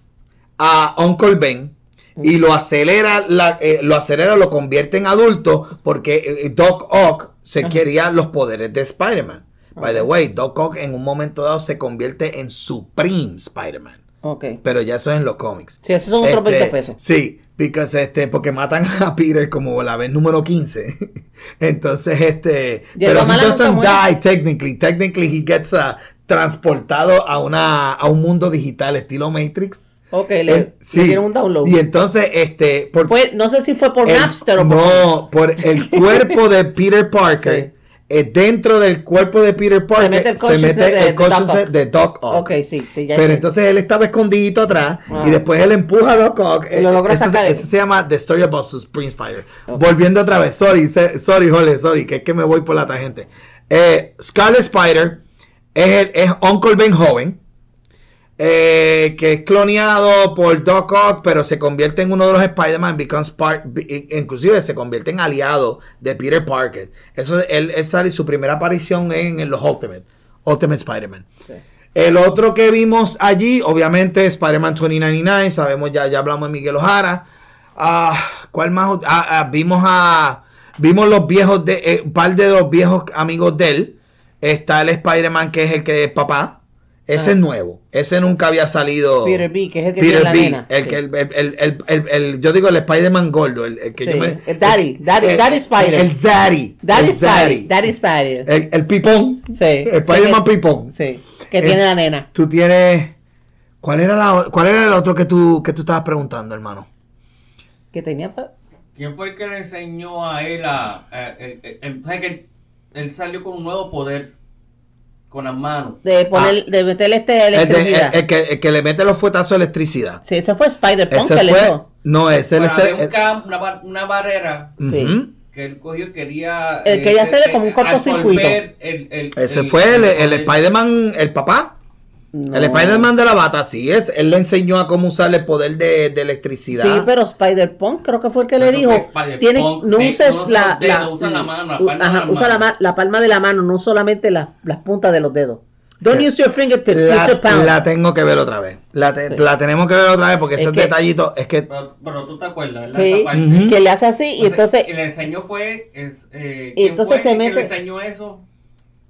a Uncle Ben y lo acelera, la- eh, lo acelera, lo convierte en adulto porque eh, Doc Ock se quería los poderes de Spider-Man. By the way, Doc Ock en un momento dado se convierte en Supreme Spider-Man. Ok. Pero ya eso es en los cómics. Sí, esos son otros Este, 20 pesos. Sí, because, este, porque matan a Peter como la vez número 15. Entonces, este. Pero he doesn't muere. die technically. Technically, he gets uh, transportado a, una, a un mundo digital estilo Matrix. Ok, le, Eh, le dieron un download. Y entonces, este. Por, Fue, no sé si fue por el- Napster o por... No, por el cuerpo de Peter Parker. Sí. Eh, dentro del cuerpo de Peter Parker mete el se consciousness mete de- el de Doc consciousness Ock. de Doc Ock. Ok, sí, sí, ya Pero sé. entonces él estaba escondidito atrás Ah. y después él empuja a Doc Ock. Y lo logra Eso se- sacar. Eso se llama The Story About Supreme Spider. Volviendo otra vez. Sorry, se- sorry, Jole, sorry, que es que me voy por la tangente. Eh, Scarlet Spider es, el- es Uncle Ben joven. Eh, que es cloneado por Doc Ock, pero se convierte en uno de los Spider-Man, becomes part, inclusive se convierte en aliado de Peter Parker. Eso, él, él sale, su primera aparición en, en los Ultimate, Ultimate Spider-Man. Sí. El otro que vimos allí, obviamente, Spider-Man 2099. Sabemos, ya, ya hablamos de Miguel Ojara. Ah, ¿Cuál más? Ah, ah, vimos a. Vimos los viejos de. eh, un par de los viejos amigos de él. Está el Spider-Man que es el que es papá. Ese Ah. es nuevo. Ese nunca había salido. Peter B, que es el que Peter tiene la B, nena. El Sí. que el, el- el- el- el- el- yo digo el Spider-Man gordo. El, el que Sí, yo me- el Daddy, Daddy, el- Daddy Spider. El Daddy. Daddy el Spider. Daddy Spider. El, el pipón. Sí. Spider-Man Que- pipón. Sí. Que Eh, tiene la nena. Tú tienes. ¿Cuál era, la, cuál era el otro que tú, que tú estabas preguntando, hermano? Que tenía. ¿Quién fue el que le enseñó a él a... eh, eh, eh, eh, ¿sabes que él salió con un nuevo poder con las manos? De poner, de meterle este El, de- electricidad. el- el que, el que le mete los fuetazos de electricidad. Sí, ese fue Spider-Punk Ese que le dio. No, ese es un cam- una, bar- una barrera Sí. Ujú. que él cogió y quería... El que ya se como un eh, cortocircuito. absorber el- el- Ese el- fue el, el el- Spider-Man, el papá. No. El Spider-Man de la bata, sí es. Él le enseñó a cómo usar el poder de, de electricidad. Sí, pero Spider-Punk creo que fue el que le que dijo, no uses la, usa la mano, la palma de ajá, la usa mano. ma- la palma de la mano, no solamente la- las puntas de los dedos. Don't use your fingertips, la, use your palm. la tengo que ver otra vez. La, te- Sí. la tenemos que ver otra vez porque Es ese que- detallito es que. Pero, pero tú te acuerdas, ¿verdad? Sí, Esa parte. Ujú. que le hace así y entonces Y le enseñó fue... Es, eh, Y ¿quién entonces fue se el que mete- le enseñó eso?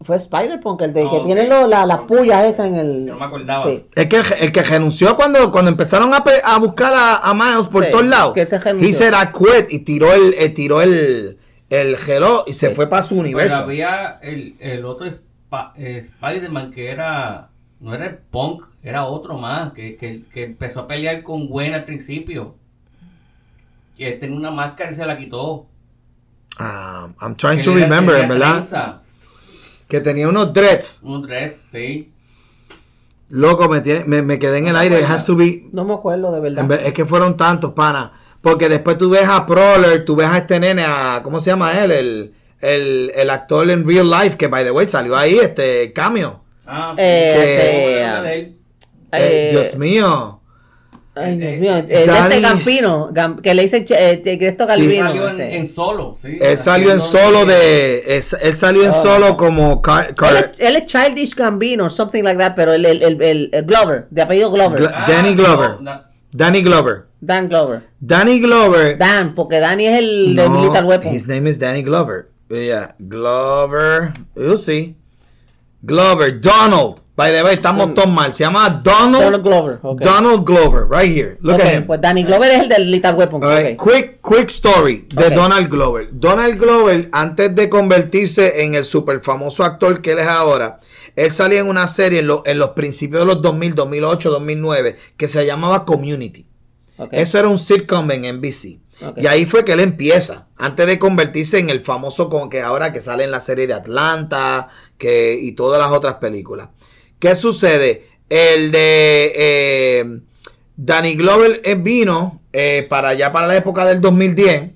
Fue Spider-Punk el de que Ah, tiene lo- la- las pullas esas en el... Yo no me acordaba. Sí. Es que el, el que renunció cuando, cuando empezaron a, pe- a buscar a, a Miles por Sí, todos lados. que se renunció. He y tiró el, eh, tiró el, el reloj y se Sí. fue para su Pero universo. había el, el otro eh, Spider-Man que era. No era el punk, era otro más. Que, que, que empezó a pelear con Gwen al principio. Que tenía una máscara y se la quitó. Ah, I'm trying Que to remember, ¿verdad? trenza, Que tenía unos dreads. Un dress, sí. Loco, me, tiene- me, me quedé en el aire. It has to be. No me acuerdo de verdad. Es que fueron tantos, pana. Porque después tú ves a Prowler, tú ves a este nene, a, ¿cómo se llama él? El, el, el actor en real life, que by the way salió ahí, este cameo. Ah, Eh, Que- él. Eh, Eh, Dios mío. Ay, Dios eh, mío. eh, de Danny- este Gampino, Gam- que le dice eh, de esto Sí. Galvino. Salió en, este. en solo, sí. Él salió en solo de. es- él salió en Oh. solo como. Car- Car- Él es, él es Childish Gambino, something like that, pero el, el, el, el- el Glover, de apellido Glover. Gla- Danny Glover. Ah, no, no. Danny Glover. Dan Glover. Danny Glover. Dan, porque Danny es el de No, Little Weapon. His name is Danny Glover. Yeah, Glover. You'll see. Glover. Donald. By the way, estamos todos mal. Se llama Donald. Donald Glover. Okay. Donald Glover. Right here. Look Ok, at him. Pues Danny Glover es el del Little Weapon. Right. Quick, quick story de. Donald Glover. Donald Glover, antes de convertirse en el super famoso actor que él es ahora, él salía en una serie en, lo- en los principios de los 2000, 2008, 2009, que se llamaba Community. Eso era un sitcom en NBC. Y ahí fue que él empieza, antes de convertirse en el famoso con que ahora que sale en la serie de Atlanta que, y todas las otras películas. ¿Qué sucede? El de eh, Danny Glover eh, vino eh, para allá para la época del 2010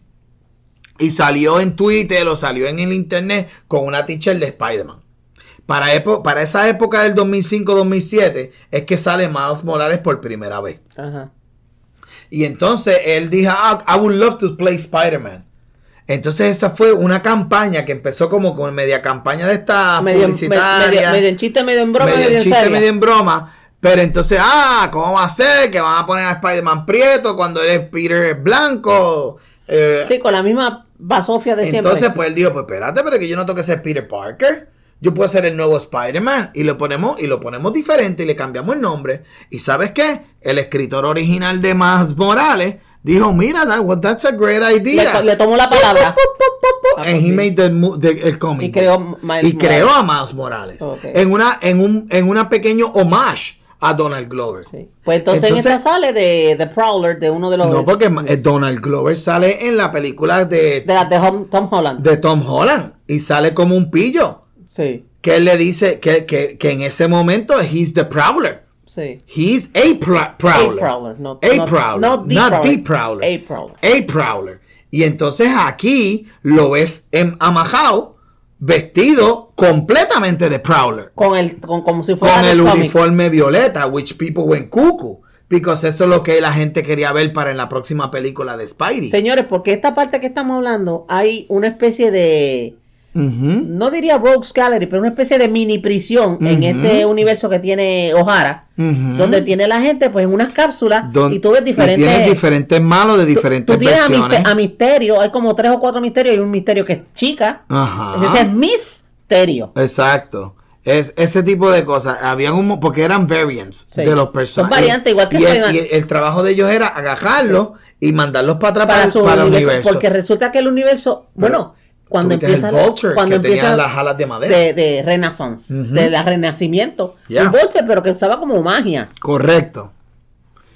y salió en Twitter o salió en el internet con una teacher de Spider-Man. Para, esa época del 2005-2007 es que sale Miles Morales por primera vez. Ajá. Y entonces él dijo, ah, I would love to play Spider-Man. Entonces esa fue una campaña que empezó como con media campaña de esta Medio, me- publicitaria. medio, medio en chiste, medio en broma, medio medio, en chiste, medio en broma. Pero entonces, ah, ¿cómo va a ser? Que van a poner a Spider-Man prieto cuando él es Peter blanco. Eh, Sí, con la misma basofia de siempre. entonces, pues él dijo, pues espérate, pero que yo no tengo que ser Peter Parker. Yo puedo ser el nuevo Spider-Man. Y lo ponemos, y lo ponemos diferente y le cambiamos el nombre. ¿Y sabes qué? El escritor original de Miles Morales dijo, mira, that, well, that's a great idea. le, le tomó la palabra. And he made the, the- el comic Y creó. Miles y creó a Miles Morales en una en un en una pequeño homage a Donald Glover. Sí. Pues entonces, Entonces- en esta sale de The Prowler, de uno de los. No, porque eh, Donald Glover sale en la película de, De las de Hom- Tom Holland. de Tom Holland y sale como un pillo. Sí, Que él le dice que, que, que en ese momento he's the Prowler. Sí. He's a Prowler. A Prowler, no- A no- Prowler. no not the the Prowler. Prowler. A Prowler. A Prowler. Y entonces aquí lo ves en amajado vestido completamente de Prowler. Con el, con, como si fuera Con el uniforme violeta, which people went cuckoo. Because eso es lo que la gente quería ver para en la próxima película de Spidey. Señores, porque esta parte que estamos hablando, hay una especie de, No diría Rogues Gallery, pero una especie de mini prisión en este universo que tiene O'Hara, donde tiene la gente pues en unas cápsulas Don- y tú ves diferentes... tienes diferentes malos de diferentes Tú tienes a, versiones. mister- a Misterio, hay como tres o cuatro misterios y un misterio que es chica. Ajá. Ese es Misterio. Exacto. Es ese tipo de cosas. Habían un porque eran variants Sí. de los Son personajes. variantes, igual que y el, y el trabajo de ellos era agarrarlos y mandarlos para atrás Para para, su para el universo, universo. Porque resulta que el universo, bueno, cuando empieza el la- Vulture, cuando que tenía empieza las alas de madera. de, de Renaissance, Ujú. de la renacimiento, Ya. el Vulture, pero que usaba como magia. Correcto.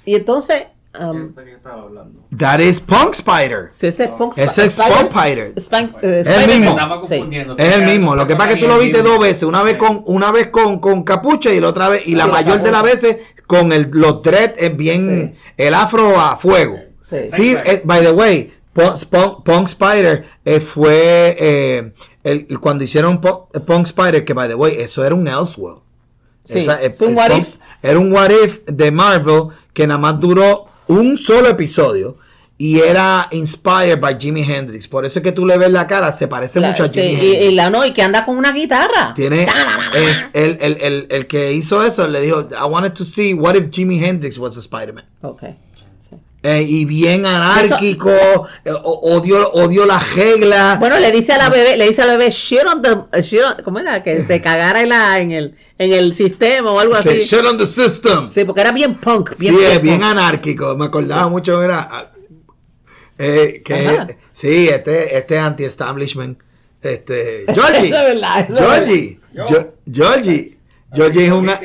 Y entonces, um, ¿Esta que estaba hablando? That is Punk Spider. si ese es Punk Ese es Spider- Punk Spider. Span- eh, Es el mismo. Sí. Es el mismo. Lo que pasa es que tú lo viste dos veces. Una vez con, una vez con, con capucha y la otra vez, y la Sí, la mayor de las veces con el, los dreads es bien, el afro a fuego. Sí. Sí, eh, by the way, Punk, Punk- Spider eh, fue eh, el, cuando hicieron Punk, Punk Spider, que by the way, eso era un Elseworld. Sí, Esa- es un eh, what Punk- if. Era un what if de Marvel que nada más duró un solo episodio. Y era inspired by Jimi Hendrix. Por eso es que tú le ves la cara, se parece mucho a sí, Jimi y, Hendrix. y la no, y que anda con una guitarra. Tiene, es el, el, el, el que hizo eso le dijo, I wanted to see what if Jimi Hendrix was a Spider-Man. Ok. Sí. Eh, y bien anárquico, eh, odio, odio la regla. Bueno, le dice a la bebé, le dice a la bebé, shit on the, shit on- ¿cómo era? Que se cagara en, la, en, el, en el sistema o algo Sí, así. shit on the system. Sí, Sí, porque era bien punk. Bien, es bien punk. anárquico. Me acordaba mucho, era eh, que Ajá. sí, este, este anti-establishment. Este, Georgie. Eso es verdad, Georgie. Georgie. Georgie es una.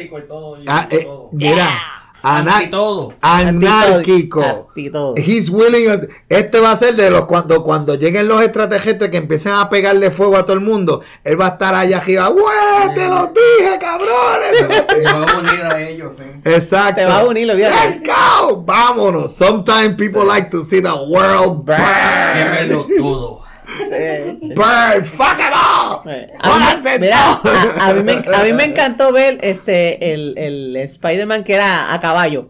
Ah, eh, mira, Anti todo. anárquico. Anti todo. He's willing. Este va a ser de los cuando cuando lleguen los extraterrestres que empiecen a pegarle fuego a todo el mundo. Él va a estar allá arriba. ¡Güey! Te los dije, cabrones. Te voy a unir a ellos, ¿eh? Exacto. Te va a unir, lo vieron. Let's go. Vámonos. Sometimes people like to see the world burn. Quémelo todo. Burn. Fuck it all. Eh, A mí, mira, a, a mí me, a mí me encantó ver este el, el Spider-Man que era a caballo.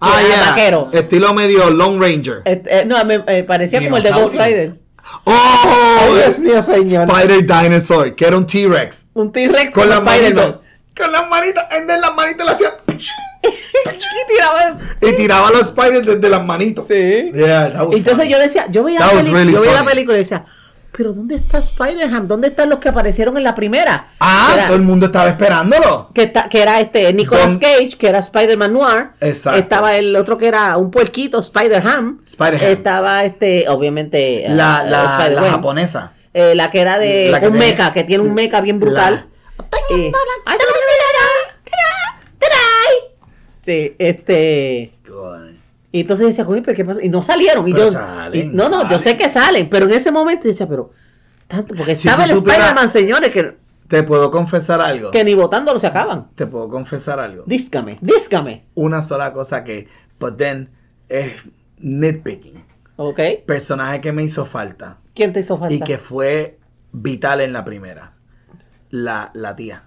Ah, que era yeah. vaquero. Estilo medio Lone Ranger. Este, eh, no, me eh, parecía como el de Ghost. Rider. Oh, Ay, Dios mío, señor. Spider Dinosaur, que era un T-Rex. Un T-Rex Con las Spider-Man. manitos. Con las manitos. En las manitos le hacía. Y tiraba- Y tiraba los spiders desde las manitos. Sí. Yeah, Entonces funny. yo decía, yo veía, la, really yo veía la película y decía, pero ¿dónde está Spider-Man? ¿Dónde están los que aparecieron en la primera? Ah, era, todo el mundo estaba esperándolo. que, ta- que era este Nicolas Don- Cage, que era Spider-Man Noir. Exacto. Estaba el otro que era un puerquito, Spider-Ham. Spider-Ham. Estaba este, obviamente, La, eh, la, la japonesa. Eh, la que era de La que un tiene- mecha, que tiene un mecha bien brutal. Y- Sí, este. Y entonces decía, "Coño, pero qué pasó?" Y no salieron. Y Pero yo, salen, y- no, no, yo sé que salen, pero en ese momento decía, pero tanto, porque Si estaba el Spider-Man, señores, que, Te puedo confesar algo. que ni votándolo se acaban. Te puedo confesar algo. Díscame, díscame. Una sola cosa que, but then, es nitpicking. ¿Ok? Personaje que me hizo falta ¿Quién te hizo falta? y que fue vital en la primera. La, la tía.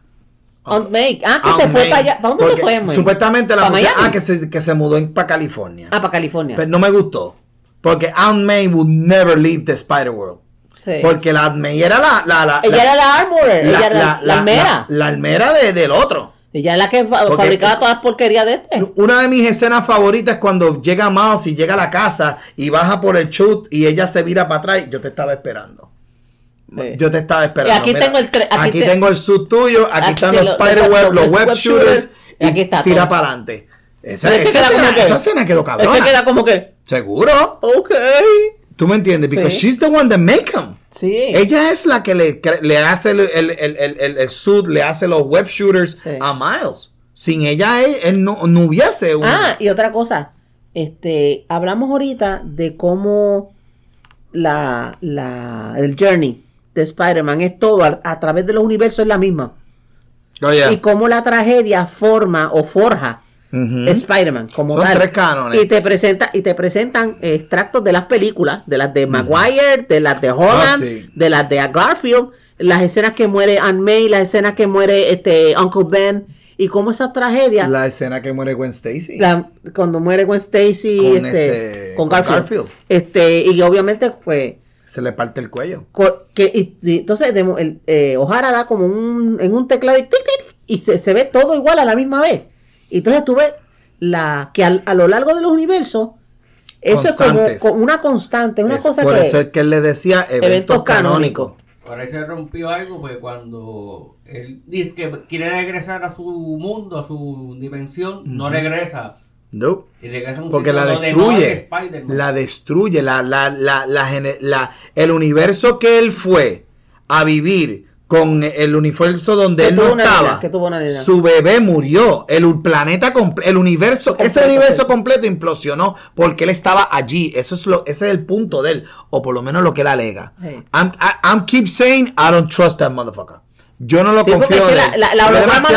Aunt May. Ah, que Aunt se fue May. para allá. ¿Para dónde Porque se fue, May? Supuestamente la ¿Pa' pusieron- Miami? Ah, que se, que se mudó para California. Ah, para California. Pero no me gustó. Porque Aunt May would never leave the Spider World. Sí. Porque la Aunt May era la. la, la Ella la- era la armorer, ella era la, la almera. La, la almera de- del otro. ella es la que fa- Porque- fabricaba todas las porquerías de este. Una de mis escenas favoritas es cuando llega Miles y llega a la casa y baja por el chute y ella se vira para atrás. y Yo te estaba esperando. Sí. Yo te estaba esperando. Aquí tengo el aquí aquí te- tengo el suit tuyo. Aquí, Aquí están los lo- spider web, los los web shooters. y aquí está tira para adelante. Esa, esa escena, que- esa escena quedó cabrona. Ese queda como que. Seguro. Ok. ¿Tú me entiendes? Because Sí. she's the one that make them. Sí. Ella es la que le, le hace el, el, el, el, el- suit, le hace los web shooters Sí. a Miles. Sin ella, él, él no, no hubiese un... Ah, y otra cosa. Este, hablamos ahorita de cómo la, la, el journey de Spider-Man es todo a, a través de los universos es la misma. Oh, yeah. Y cómo la tragedia forma o forja Ujú. Spider-Man como Son tal. tres cánones. Y te presenta y te presentan extractos de las películas, de las de Maguire, de las de Holland, Ah, sí. de las de Garfield, las escenas que muere Aunt May, las escenas que muere este Uncle Ben y cómo esa tragedia La escena que muere Gwen Stacy. la- cuando muere Gwen Stacy Con este, este- con con Garfield, Garfield. este y obviamente pues Se le parte el cuello. co- que y- y entonces de- el, eh, O'Hara da como un en un teclado y, tic, tic, y se, se ve todo igual a la misma vez y entonces tú ves la que al- a lo largo de los universos eso es como, como una constante una Es- cosa por que eso es que él le decía eventos, eventos canónicos. canónicos Por se rompió algo, pues cuando él dice que quiere regresar a su mundo, a su dimensión, no regresa. No. Y un Porque la destruye. La destruye. La, la, la, la, gene- la- el universo que él fue a vivir con el universo donde él no estaba. nena. Su bebé murió. El planeta completo, el universo, ese Completo, universo completo implosionó porque él estaba allí. Eso es lo, ese es el punto de él. O por lo menos lo que él alega. I'm, I- I'm keep saying I don't trust that motherfucker. Yo no lo Sí, confío es que en la- él. la- la holograma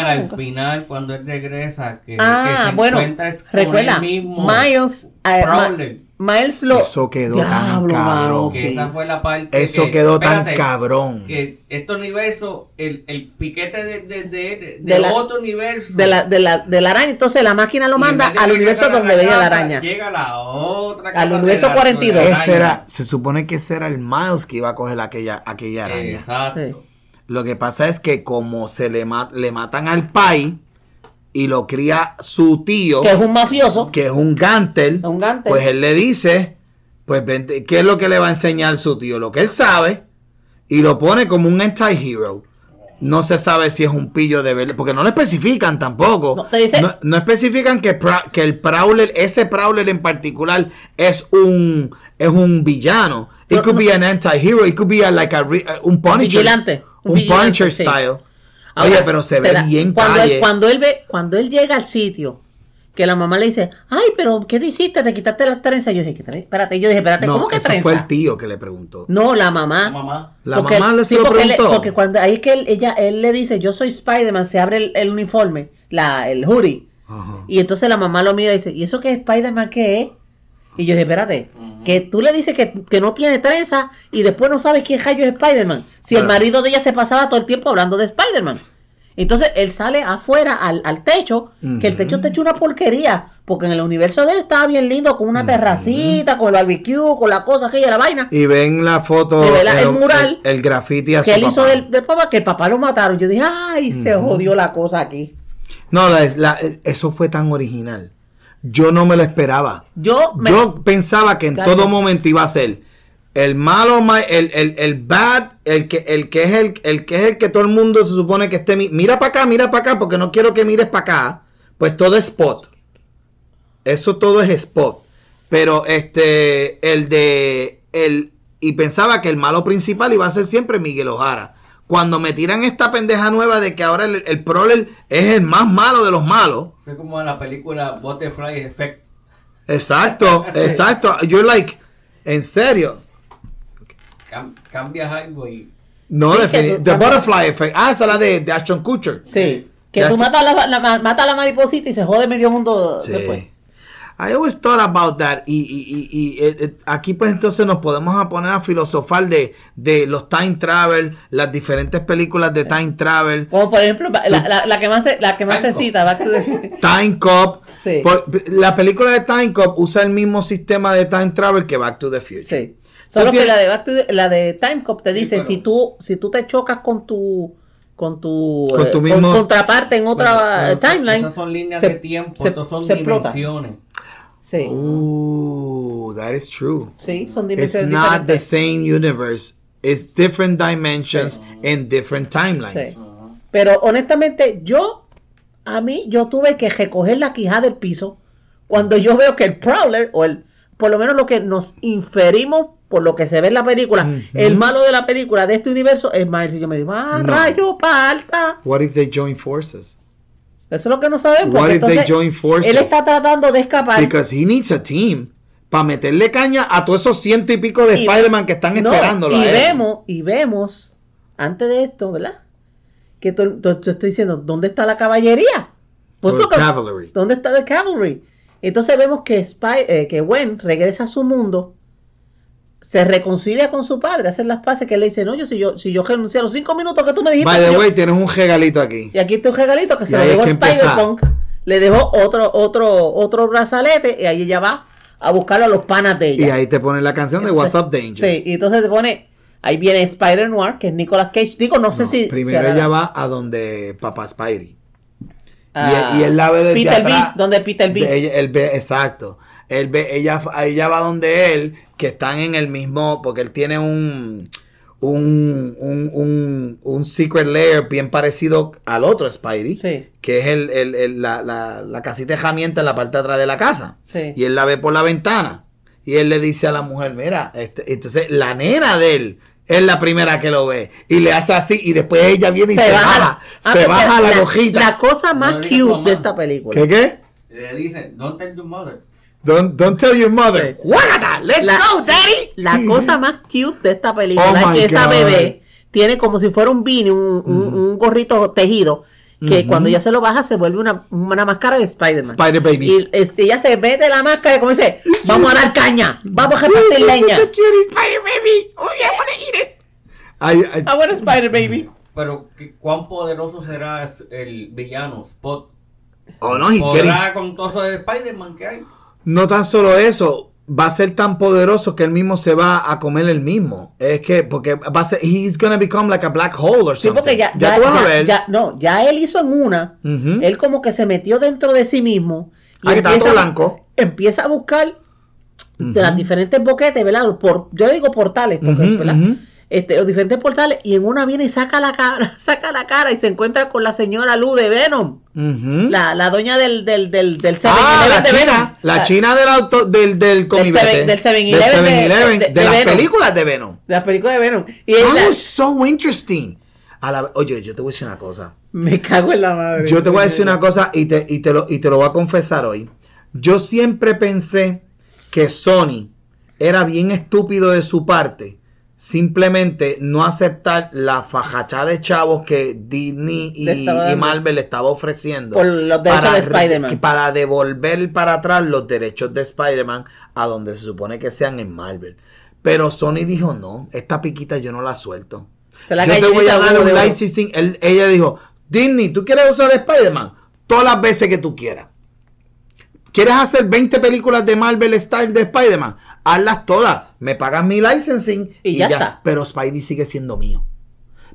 al al final, cuando él regresa, que, que Ah, se bueno, encuentra es con recuerda, el mismo Miles, eh, Prowler. Miles lo... Eso quedó tan cabrón. mano, Que sí. esa fue la parte Eso que- quedó tan cabrón. Que este universo, el, el piquete de, de, de, de- De de la- otro universo. De la, de, la, de la araña, entonces la máquina lo manda al universo donde venía la araña. Llega a la otra Al universo la- 42. de la Ese araña. era, se supone que ese era el Miles que iba a coger aquella, aquella araña. Exacto. Sí. Lo que pasa es que como se le, ma- le matan al pai y lo cría su tío, Que es un mafioso. que es un Gantel, Un Gantel. pues él le dice, pues vente, ¿qué es lo que le va a enseñar su tío? Lo que él sabe y lo pone como un anti-hero. No se sabe si es un pillo de verdad, porque no lo especifican tampoco. No, te dice- no, no especifican que, que el Prowler, ese Prowler en particular, es un, es un villano. It No, could no. be an anti-hero, it could be a, like a, re- un Punisher. vigilante, un Un, vigilante, Punisher sí. style. Ahora, Oye, pero se ve da- bien cuando calle. él, cuando él ve, cuando él llega al sitio, que la mamá le dice, ay, pero ¿qué te hiciste? Te quitaste las trenzas. Yo dije, ¿qué espérate, yo dije, espérate, no, ¿cómo que trenza? fue el tío que le preguntó. No, la mamá. Mamá. La mamá le se sí, lo porque, él- preguntó. porque cuando ahí es que él, ella, él le dice, yo soy Spider-Man, se abre el, el uniforme, la, el hoodie. Ajá. Y entonces la mamá lo mira y dice, ¿y eso qué es Spider-Man qué es? Y yo dije, espérate, que tú le dices que, que no tiene trenza y después no sabes quién rayo es Spider-Man. Si el marido de ella se pasaba todo el tiempo hablando de Spider-Man. Entonces él sale afuera al, al techo, que el techo está hecho una porquería, porque en el universo de él estaba bien lindo, con una terracita, con el barbecue, con la cosa aquella, la vaina. Y ven la foto, Y ve la- el mural el, graffiti a que él hizo del, del papá, que el papá lo mataron. Yo dije, ay, se jodió la cosa aquí. No, la- la- eso fue tan original. Yo no me lo esperaba. Yo me- Yo pensaba que en Gracias. todo momento iba a ser el malo, ma- el, el, el bad, el que, el que es el, el que es el que todo el mundo se supone que esté. mi- Mira para acá, mira para acá, porque no quiero que mires para acá. Pues todo es spot. Eso todo es spot. Pero este, el de. El, y pensaba que el malo principal iba a ser siempre Miguel Ojara. Cuando me tiran esta pendeja nueva de que ahora el, el Prowler es el más malo de los malos. Es como en la película Butterfly Effect. Exacto, exacto. You're like, en serio. Cam- cambias algo y. No, Sí, defini- que tú- The Butterfly Effect. Ah, esa es la de, de Ashton Kutcher. Sí. Que Ya tú matas la, la- ma- mata a la mariposita y se jode medio mundo Sí. después. I always thought about that. Y, y- y- y, eh, eh, aquí pues entonces nos podemos a poner a filosofar de, de los time travel, las diferentes películas de time travel, Como por ejemplo, la, la- la que más se, la que más se Banco. cita, Back to the Future. Time Cop. Sí. Por- la película de Time Cop usa el mismo sistema de time travel que Back to the Future. Sí. Solo que la de, Back to the- la de Time Cop te dice, pero- si tú si tú te chocas con tu con tu, Con eh, con- mismo- contraparte en otra Bueno, timeline. Esas son líneas se- de tiempo, se- estos son se explota. Sí. Ooh, that is true. Sí, son It's dimensiones not the same universe. It's different dimensions and different timelines. Sí. Pero honestamente, yo, a mí, yo tuve que recoger la quijada del piso cuando yo veo que el Prowler, o el, por lo menos lo que nos inferimos por lo que se ve en la película, el malo de la película de este universo es Miles. Y yo me digo, ah, No. rayo, palta. What if they join forces? Eso es lo que no sabemos. What if they join forces? Él está tratando de escapar. Because he needs a team para meterle caña a todos esos ciento y pico de Spider-Man que están No, esperándolo. Y a él. vemos, y vemos, antes de esto, ¿verdad? Que tú estoy diciendo, ¿dónde está la caballería? Pues cavalry. ¿Dónde está el cavalry? Entonces vemos que, Spy, eh, que Gwen regresa a su mundo se reconcilia con su padre, hacen las paces que él le dice, no, yo si yo, si yo renuncié a los cinco minutos que tú me dijiste. By the yo- way, tienes un regalito aquí. y aquí está un regalito que se Y lo dejó. Spider-Punk, le dejó otro, otro, otro brazalete y ahí ella va a buscarlo a los panas de ella. Y ahí te ponen la canción de What's Up Danger. Sí, y entonces te pone, ahí viene Spider-Noir, que es Nicolas Cage. Digo, no sé si... primero si ella va a donde Papá Spidey. Ah, y, y él la ve desde Peter atrás. B, donde Peter B. De ella- él ve, exacto. Él ve, ella, ella va donde él, que están en el mismo, porque él tiene un, un, un, un, un secret layer bien parecido al otro Spidey, Sí. que es el, el- el- la, la, la casita de herramientas en la parte de atrás de la casa. Sí. Y él la ve por la ventana. Y él le dice a la mujer, mira, este, entonces la nena de él es la primera que lo ve. Y le hace así, y después ella viene y se, baja. Ah, se baja la, hojita. La cosa más No cute de esta película. ¿Qué qué? Le dicen, don't tell your mother. Don't, don't tell your mother. Sí. Let's La- go, daddy. La cosa más cute de esta película Oh es que esa God. bebé tiene como si fuera un beanie, un, un- un gorrito tejido, que cuando ella se lo baja se vuelve una, una máscara de Spider-Man. Spider Baby. Y este, ella se mete la máscara y como dice, vamos a dar caña, vamos a repartir leña. Spider Baby. Oh, yeah, I wanna eat it. Ay, ay, Ah, bueno, Spider Baby. Pero, ¿qué- ¿cuán poderoso será el villano Spot? oh, no, he's getting... ¿Podrá con todo eso de Spider-Man que hay? No tan solo eso, va a ser tan poderoso que él mismo se va a comer el mismo. Es que, porque va a ser, he's gonna become like a black hole or Sí, something. porque ya, ya, ya, tú vas a ya- ver. ya- no, ya él hizo en una, él como que se metió dentro de sí mismo. Ah, que estaba todo blanco. Empieza a buscar de las diferentes boquetes, ¿verdad? Por, yo le digo portales, porque, Ujú, ¿verdad? Este, los diferentes portales, y en una viene y saca la cara, saca la cara y se encuentra con la señora Lu de Venom, la, la doña del, del, del, del. Ah, 7-Eleven la de Venom. china, la china del auto, del, del del 7-Eleven Del de- 7-Eleven, de- de, de las Venom. películas de Venom. De la película de Venom. Y That ella- was so interesting. A la- oye, yo te voy a decir una cosa. me cago en la madre. Yo te voy a decir una cosa y te, y te, lo, y te lo voy a confesar hoy. Yo siempre pensé que Sony era bien estúpido de su parte simplemente no aceptar la fajachá de chavos que Disney y. Marvel le estaba ofreciendo. Por los derechos de re- Spider-Man. Para devolver para atrás los derechos de Spider-Man a donde se supone que sean en Marvel. Pero Sony dijo, no, esta piquita yo no la suelto. Se la Yo te voy a dar un licensing. Él- ella dijo, Disney, ¿tú quieres usar Spider-Man? Todas las veces que tú quieras. ¿Quieres hacer 20 películas de Marvel Style de Spider-Man? Hazlas todas. Me pagas mi licensing Y ya está. Pero Spidey sigue siendo mío.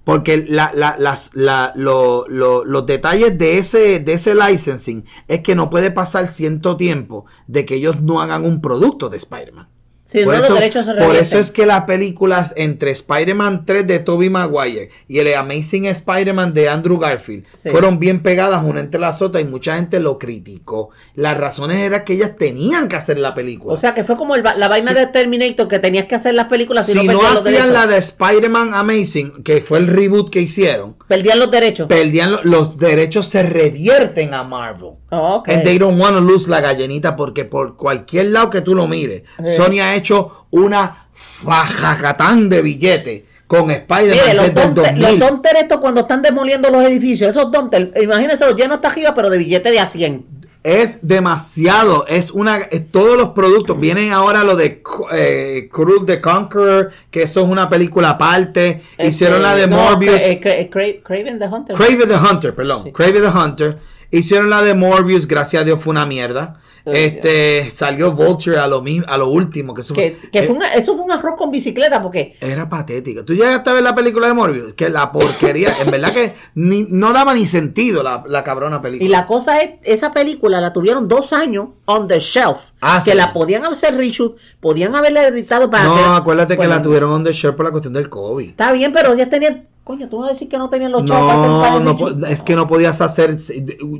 Porque la- la- las- la- lo- lo- los detalles de ese, de ese licensing es que no puede pasar cierto tiempo de que ellos no hagan un producto de Spider-Man. Sí, por no, eso, los derechos se por revierten. eso es que las películas entre Spider-Man 3 de Tobey Maguire y el Amazing Spider-Man de Andrew Garfield Sí. fueron bien pegadas una entre las otras y mucha gente lo criticó. Las razones eran que ellas tenían que hacer la película. O sea, que fue como el la vaina Sí. de Terminator que tenías que hacer las películas si no hacían la de Spider-Man Amazing, que fue el reboot que hicieron, Perdían los derechos. perdían lo- los derechos se revierten a Marvel. Oh. And they don't want to lose la gallinita porque por cualquier lado que tú lo mires. Sony ha hecho una fajacatán de billetes con Spider-Man los, desde el domper, 2000. los domper estos cuando están demoliendo los edificios, esos domper, imagínense los llenos hasta arriba, pero de billete de a 100. Es demasiado, es una, es- todos los productos, vienen ahora lo de eh, Cruel the Conqueror, que eso es una película aparte, hicieron Este, la de no, Morbius, Cra- eh, Cra- Cra- Craven the Hunter. Crave the Hunter, perdón. Sí. Crave the Hunter. Hicieron la de Morbius, gracias a Dios fue una mierda. Este salió Vulture a lo mismo, a lo último, que eso que, eh, fue una- eso fue un arroz con bicicleta porque era patética. ¿Tú llegaste a ver la película de Morbius? Que la porquería, en verdad que ni, no daba ni sentido la, la cabrona película. y la cosa es esa película la tuvieron dos años on the shelf Ah, que sí. la podían hacer reshoot podían haberla editado para no, acuérdate que la tuvieron on the shirt por la cuestión del COVID. está bien pero ya tenían coño tú vas a decir que no tenían los chavos para hacer No, para no, po- es que no podías hacer,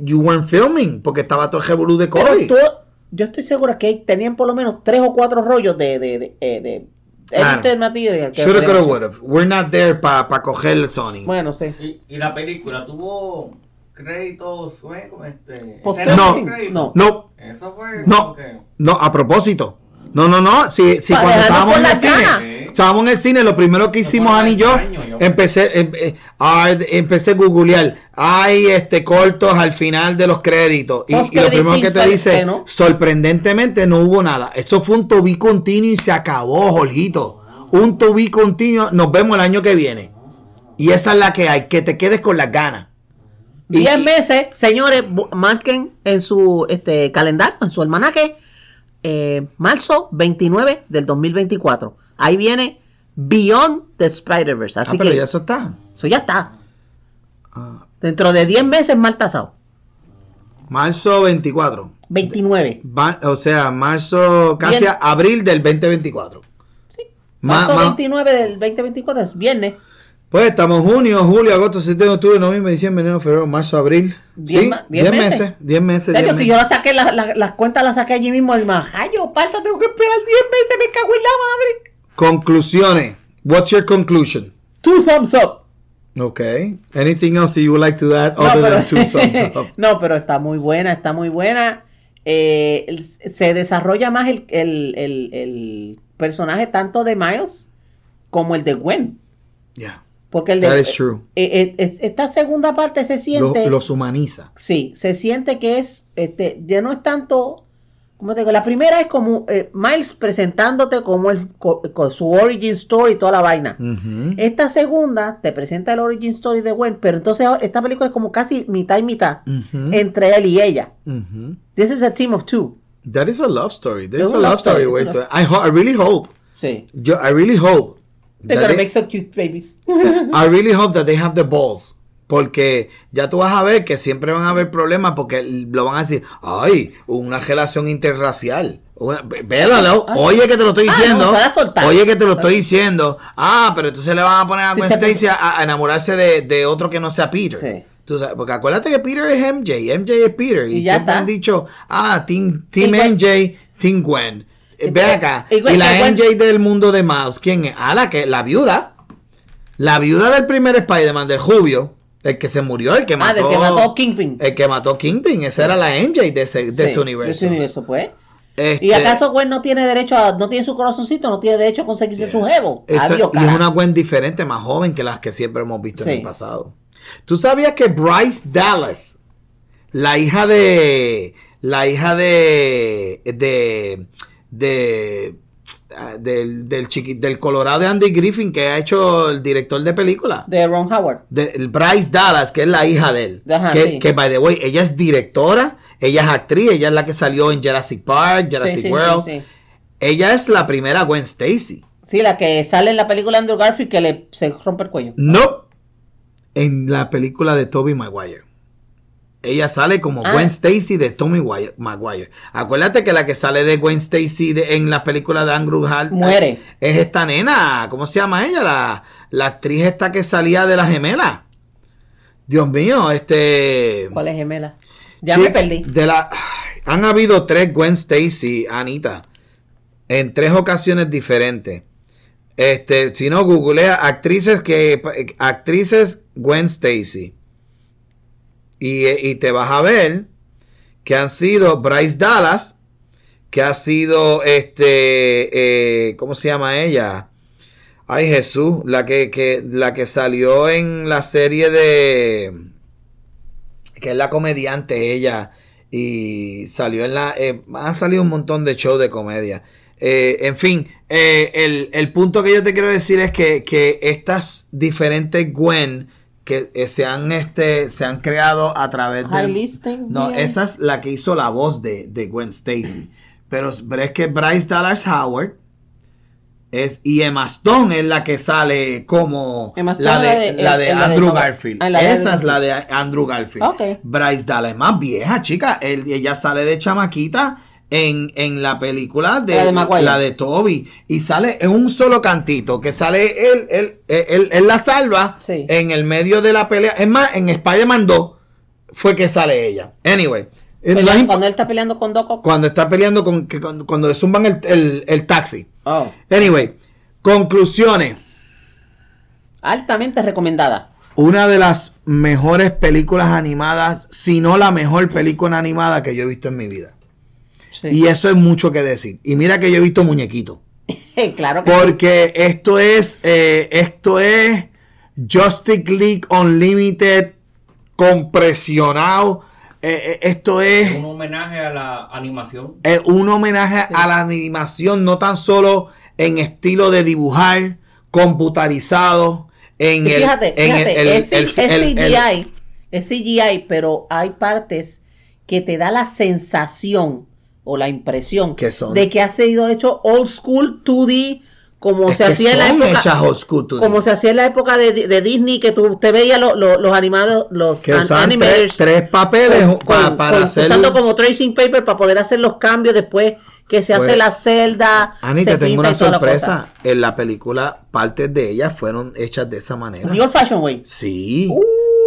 you weren't filming, porque estaba todo el revolú de Pero COVID. tú- yo estoy segura que tenían por lo menos tres o cuatro rollos de de de, eh, de Claro. edited material que podían coulda, hacer. would've. We're not there para coger el Sony. bueno sí Y, y la película tuvo créditos, este, No. sin créditos. no. no, Eso fue No. no, a propósito. No, no, no. Sí, Para cuando estábamos en el cine. Estábamos en el cine. Lo primero que hicimos, Ani y yo, empecé, em- eh, ah, empecé a googlear. Hay este cortos al final de los créditos. Y, y lo primero que te dice, no. sorprendentemente no hubo nada. Eso fue un to be continuo y se acabó, Jorgito. Un to be continuo. Nos vemos el año que viene. Y esa es la que hay. Que te quedes con las ganas. Y- 10 y- meses, señores, marquen en su este calendario, en su almanaque, eh, marzo 29 del 2024. Ahí viene Beyond the Spider-Verse. Ah, Así pero que ya eso está. eso ya está. Dentro de 10 meses, mal tasado. Marzo 24. 29. Va- o sea, marzo, casi Bien. abril del 2024. Sí. Ma- Marzo ma- 29 del 2024 es viernes. Pues estamos junio, julio, agosto, septiembre, octubre, noviembre, diciembre, enero, febrero, marzo, abril. Diez Sí, diez 10 meses. meses. 10 meses. De hecho, 10 si meses. yo la saqué, la- la- las cuentas las saqué allí mismo, y más, yo parta, tengo que esperar 10 meses, me cago en la madre. Conclusiones. What's your conclusion? Two thumbs up. Okay. Anything else you would like to add No, other pero, than two thumbs up? no, pero está muy buena, está muy buena. Eh, el- se desarrolla más el, el- el- el personaje tanto de Miles como el de Gwen. Yeah. Porque el de, That is true. eh, eh, eh, esta segunda parte se siente. los humaniza. Sí, se siente que es. Este, ya no es tanto. Como te digo, la primera es como eh, Miles presentándote como el, co- con su origin story y toda la vaina. Esta segunda te presenta el origin story de Gwen, pero entonces esta película es como casi mitad y mitad entre él y ella. This is a team of two. That is a love story. There's Es a love love story. story, wait I, I really hope. Sí. Yo, I really hope. They're gonna they- make so cute babies. I really hope that they have the balls. Porque ya tú vas a ver que siempre van a haber problemas porque lo van a decir, ay, una relación interracial. Una- ¿no? oye que te lo estoy Ah, diciendo. no, se va a soltar. oye que te lo estoy diciendo. Ah, pero entonces le van a poner a Gwen Stacy a, a enamorarse de, de otro que no sea Peter. Sí. Tú sabes, porque acuérdate que Peter es MJ, MJ es Peter. Y, Y ya siempre está. han dicho, ah, Team, team Gwen- MJ, Team Gwen. Eh, Ve acá. y la MJ del mundo de Miles, ¿quién es? Ah, la que, la viuda. La viuda del primer Spider-Man, del Jubio, el que se murió, el que Ah, mató. del que mató Kingpin. El que mató Kingpin, esa era la MJ de ese, de Sí, ese universo. de ese universo, pues. Este, ¿Y acaso Gwen no tiene derecho a, no tiene su corazoncito, no tiene derecho a conseguirse su jevo? esa- Adiós, y es una Gwen diferente, más joven que las que siempre hemos visto en el pasado. ¿Tú sabías que Bryce Dallas, la hija de. La hija de. de. De ah, del, del, chiqui- del Colorado de Andy Griffin que ha hecho el director de película. De Ron Howard. de el Bryce Dallas, que es la hija de él. Ajá, que, sí. que, by the way, ella es directora, ella es actriz, ella es la que salió en Jurassic Park, Jurassic Sí, sí, World. Ella es la primera Gwen Stacy. Sí, la que sale en la película Andrew Garfield que le se rompe el cuello. No. En la película de Tobey Maguire. Ella sale como Ah. Gwen Stacy de Tommy Maguire. Acuérdate que la que sale de Gwen Stacy de- en la película de Andrew Hart Muere. Es esta nena. ¿Cómo se llama ella? La, la actriz esta que salía de la gemela. Dios mío, este. ¿Cuál es gemela? Ya Sí, me perdí. De la, han habido tres Gwen Stacy, Anita, en tres ocasiones diferentes. Este, si no, googlea actrices que actrices Gwen Stacy. Y, y te vas a ver que han sido Bryce Dallas, que ha sido este, eh, ¿cómo se llama ella? Ay Jesús, la que, que, la que salió en la serie de que es la comediante ella y salió en la eh, han salido un montón de shows de comedia Eh, en fin eh, el, el punto que yo te quiero decir es que, que estas diferentes Gwen que eh, se han este se han creado a través de no esa es la que hizo la voz de, de Gwen Stacy pero, pero es que Bryce Dallas Howard es, y Emma Stone es la que sale como Emma Stone la de, de- la de Andrew Garfield. ah, la Esa es la de Andrew Garfield. Ok. Bryce Dallas es más vieja, chica. Él- ella sale de chamaquita en, en la película de La de Maguire. la de Toby. Y sale en un solo cantito. Que sale él, él, él, él- él la salva Sí. en el medio de la pelea. Es más, en Spider-Man 2 fue que sale ella. Anyway. Pelea- cuando él está peleando con Doc cuando está peleando con que cuando, cuando le zumban el, el- el taxi. Oh. Anyway, conclusiones. Altamente recomendada. Una de las mejores películas animadas, si no la mejor película animada que yo he visto en mi vida. Sí. Y eso es mucho que decir. Y mira que yo he visto muñequitos. claro que sí. Porque esto es, eh, esto es Justice League Unlimited compresionado. Eh, eh, esto es Un homenaje a la animación. eh, un homenaje a la animación, no tan solo en estilo de dibujar, computarizado, en el, fíjate, en fíjate, el- es, el- es el- el- CGI, es CGI, pero hay partes que te da la sensación o la impresión Que son- de que ha sido hecho old school 2D como es se hacía en la época school, como se hacía en la época de, de Disney que tú usted veía lo- lo- los animados los que an- usaban tres, animators tres papeles con- pa- con- para con- hacer usando como tracing paper para poder hacer los cambios después que se hace Pues, la celda Ani, te tengo una toda la sorpresa. En la película, partes de ellas fueron hechas de esa manera. The old fashion way Sí.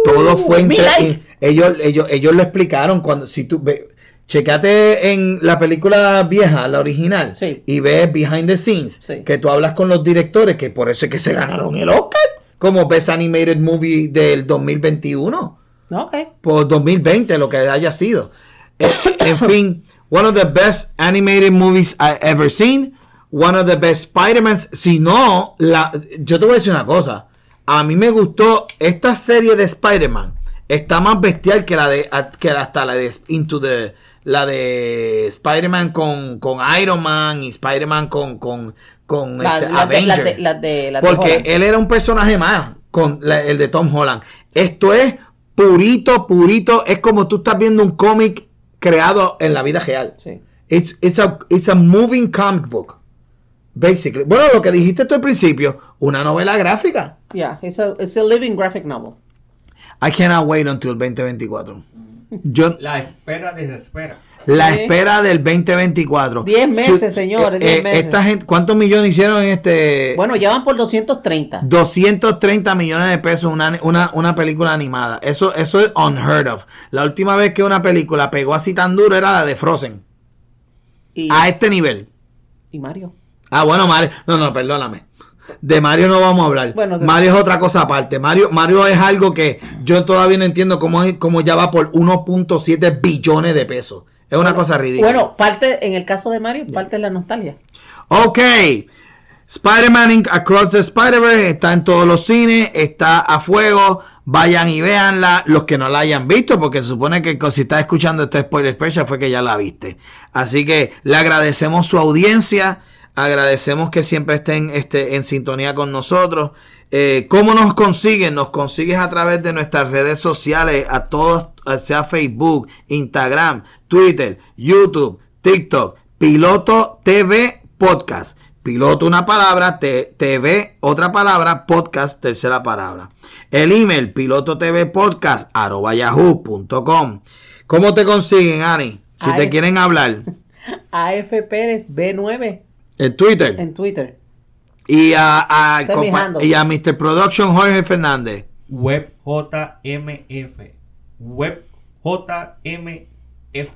todo fue entre- ellos, ellos, ellos lo explicaron cuando si tú ve, checate en la película vieja, la original, Sí. y ves behind the scenes, Sí. que tú hablas con los directores, que por eso es que se ganaron el Oscar como Best Animated Movie del 2021 ok por 2020, lo que haya sido. En fin, one of the best animated movies I ever seen. One of the best Spider-Man. Si no, la, yo te voy a decir una cosa. A mí me gustó esta serie de Spider-Man. Está más bestial que la de que hasta la de Into the la de Spider-Man con, con Iron Man y Spider-Man con con con La- este, la de- la Avenger. de- la de- Porque él era un personaje más con la- el de Tom Holland. Esto es purito, purito. Es como tú estás viendo un cómic creado en la vida real. sí It's, it's, a, it's a moving comic book. Basically. Bueno, lo que dijiste tú al principio, una novela gráfica. Yeah, it's a, it's a living graphic novel. I cannot wait until 2024. Yo, La espera desespera. la Sí. espera del 2024. Diez meses, señores, diez meses. eh, Esta gente, ¿Cuántos millones hicieron en este? Bueno, ya van por 230. 230 millones de pesos una, una, una película animada. Eso, eso es unheard of. La última vez que una película pegó así tan duro era la de Frozen. Y, A este nivel. y Mario. Ah, bueno, Mario. No, no, perdóname. De Mario no vamos a hablar. Bueno, Mario es otra cosa aparte. Mario, Mario es algo que yo todavía no entiendo cómo, es, cómo ya va por 1.7 billones de pesos. Es una cosa ridícula. Bueno, parte, en el caso de Mario, parte de la nostalgia. Ok. Spider-Man. Across the Spider-Verse está en todos los cines, está a fuego. Vayan y véanla, los que no la hayan visto, porque se supone que si estás escuchando este spoiler special fue que ya la viste. Así que le agradecemos su audiencia, agradecemos que siempre estén este, en sintonía con nosotros. Eh, ¿Cómo nos consiguen? Nos consigues a través de nuestras redes sociales, a todos, sea Facebook, Instagram, Twitter, YouTube, TikTok, Piloto TV Podcast. Piloto una palabra, TV otra palabra, podcast tercera palabra. El email piloto TV podcast arroba yahoo.com. ¿Cómo te consiguen, Ani? Si te quieren hablar. AF Pérez B9 En Twitter. en Twitter. Y a, a- y a Mr. Production Jorge Fernández. Web JMF. Web JMF.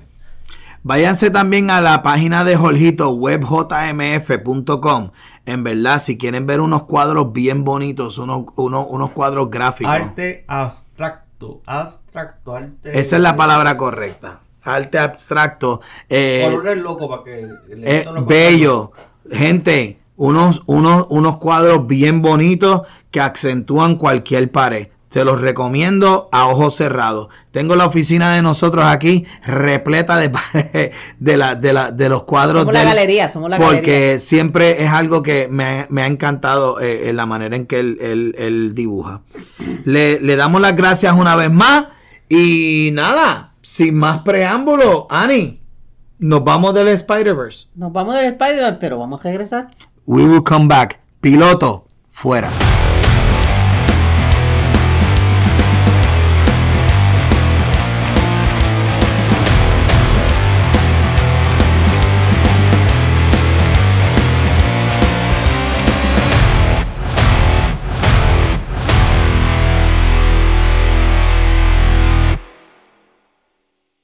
Váyanse también a la página de Jorgito, webjmf.com. En verdad, si quieren ver unos cuadros bien bonitos, unos, unos, unos cuadros gráficos. Arte abstracto. Abstracto. Arte. Esa es la palabra correcta. Arte abstracto. eh, Colores loco para que. eh, bello. Gente, unos, unos, unos cuadros bien bonitos que acentúan cualquier pared. Se los recomiendo a ojos cerrados. Tengo la oficina de nosotros aquí repleta de de, la, de, la, de los cuadros. Somos la galería, somos la porque galería. siempre es algo que me, ha- me ha encantado eh, en la manera en que él, él- él dibuja. Le, le damos las gracias una vez más. Y nada, sin más preámbulo, Ani, nos vamos del Spider-Verse. Nos vamos del Spider-Man, pero vamos a regresar. We will come back. Piloto, fuera.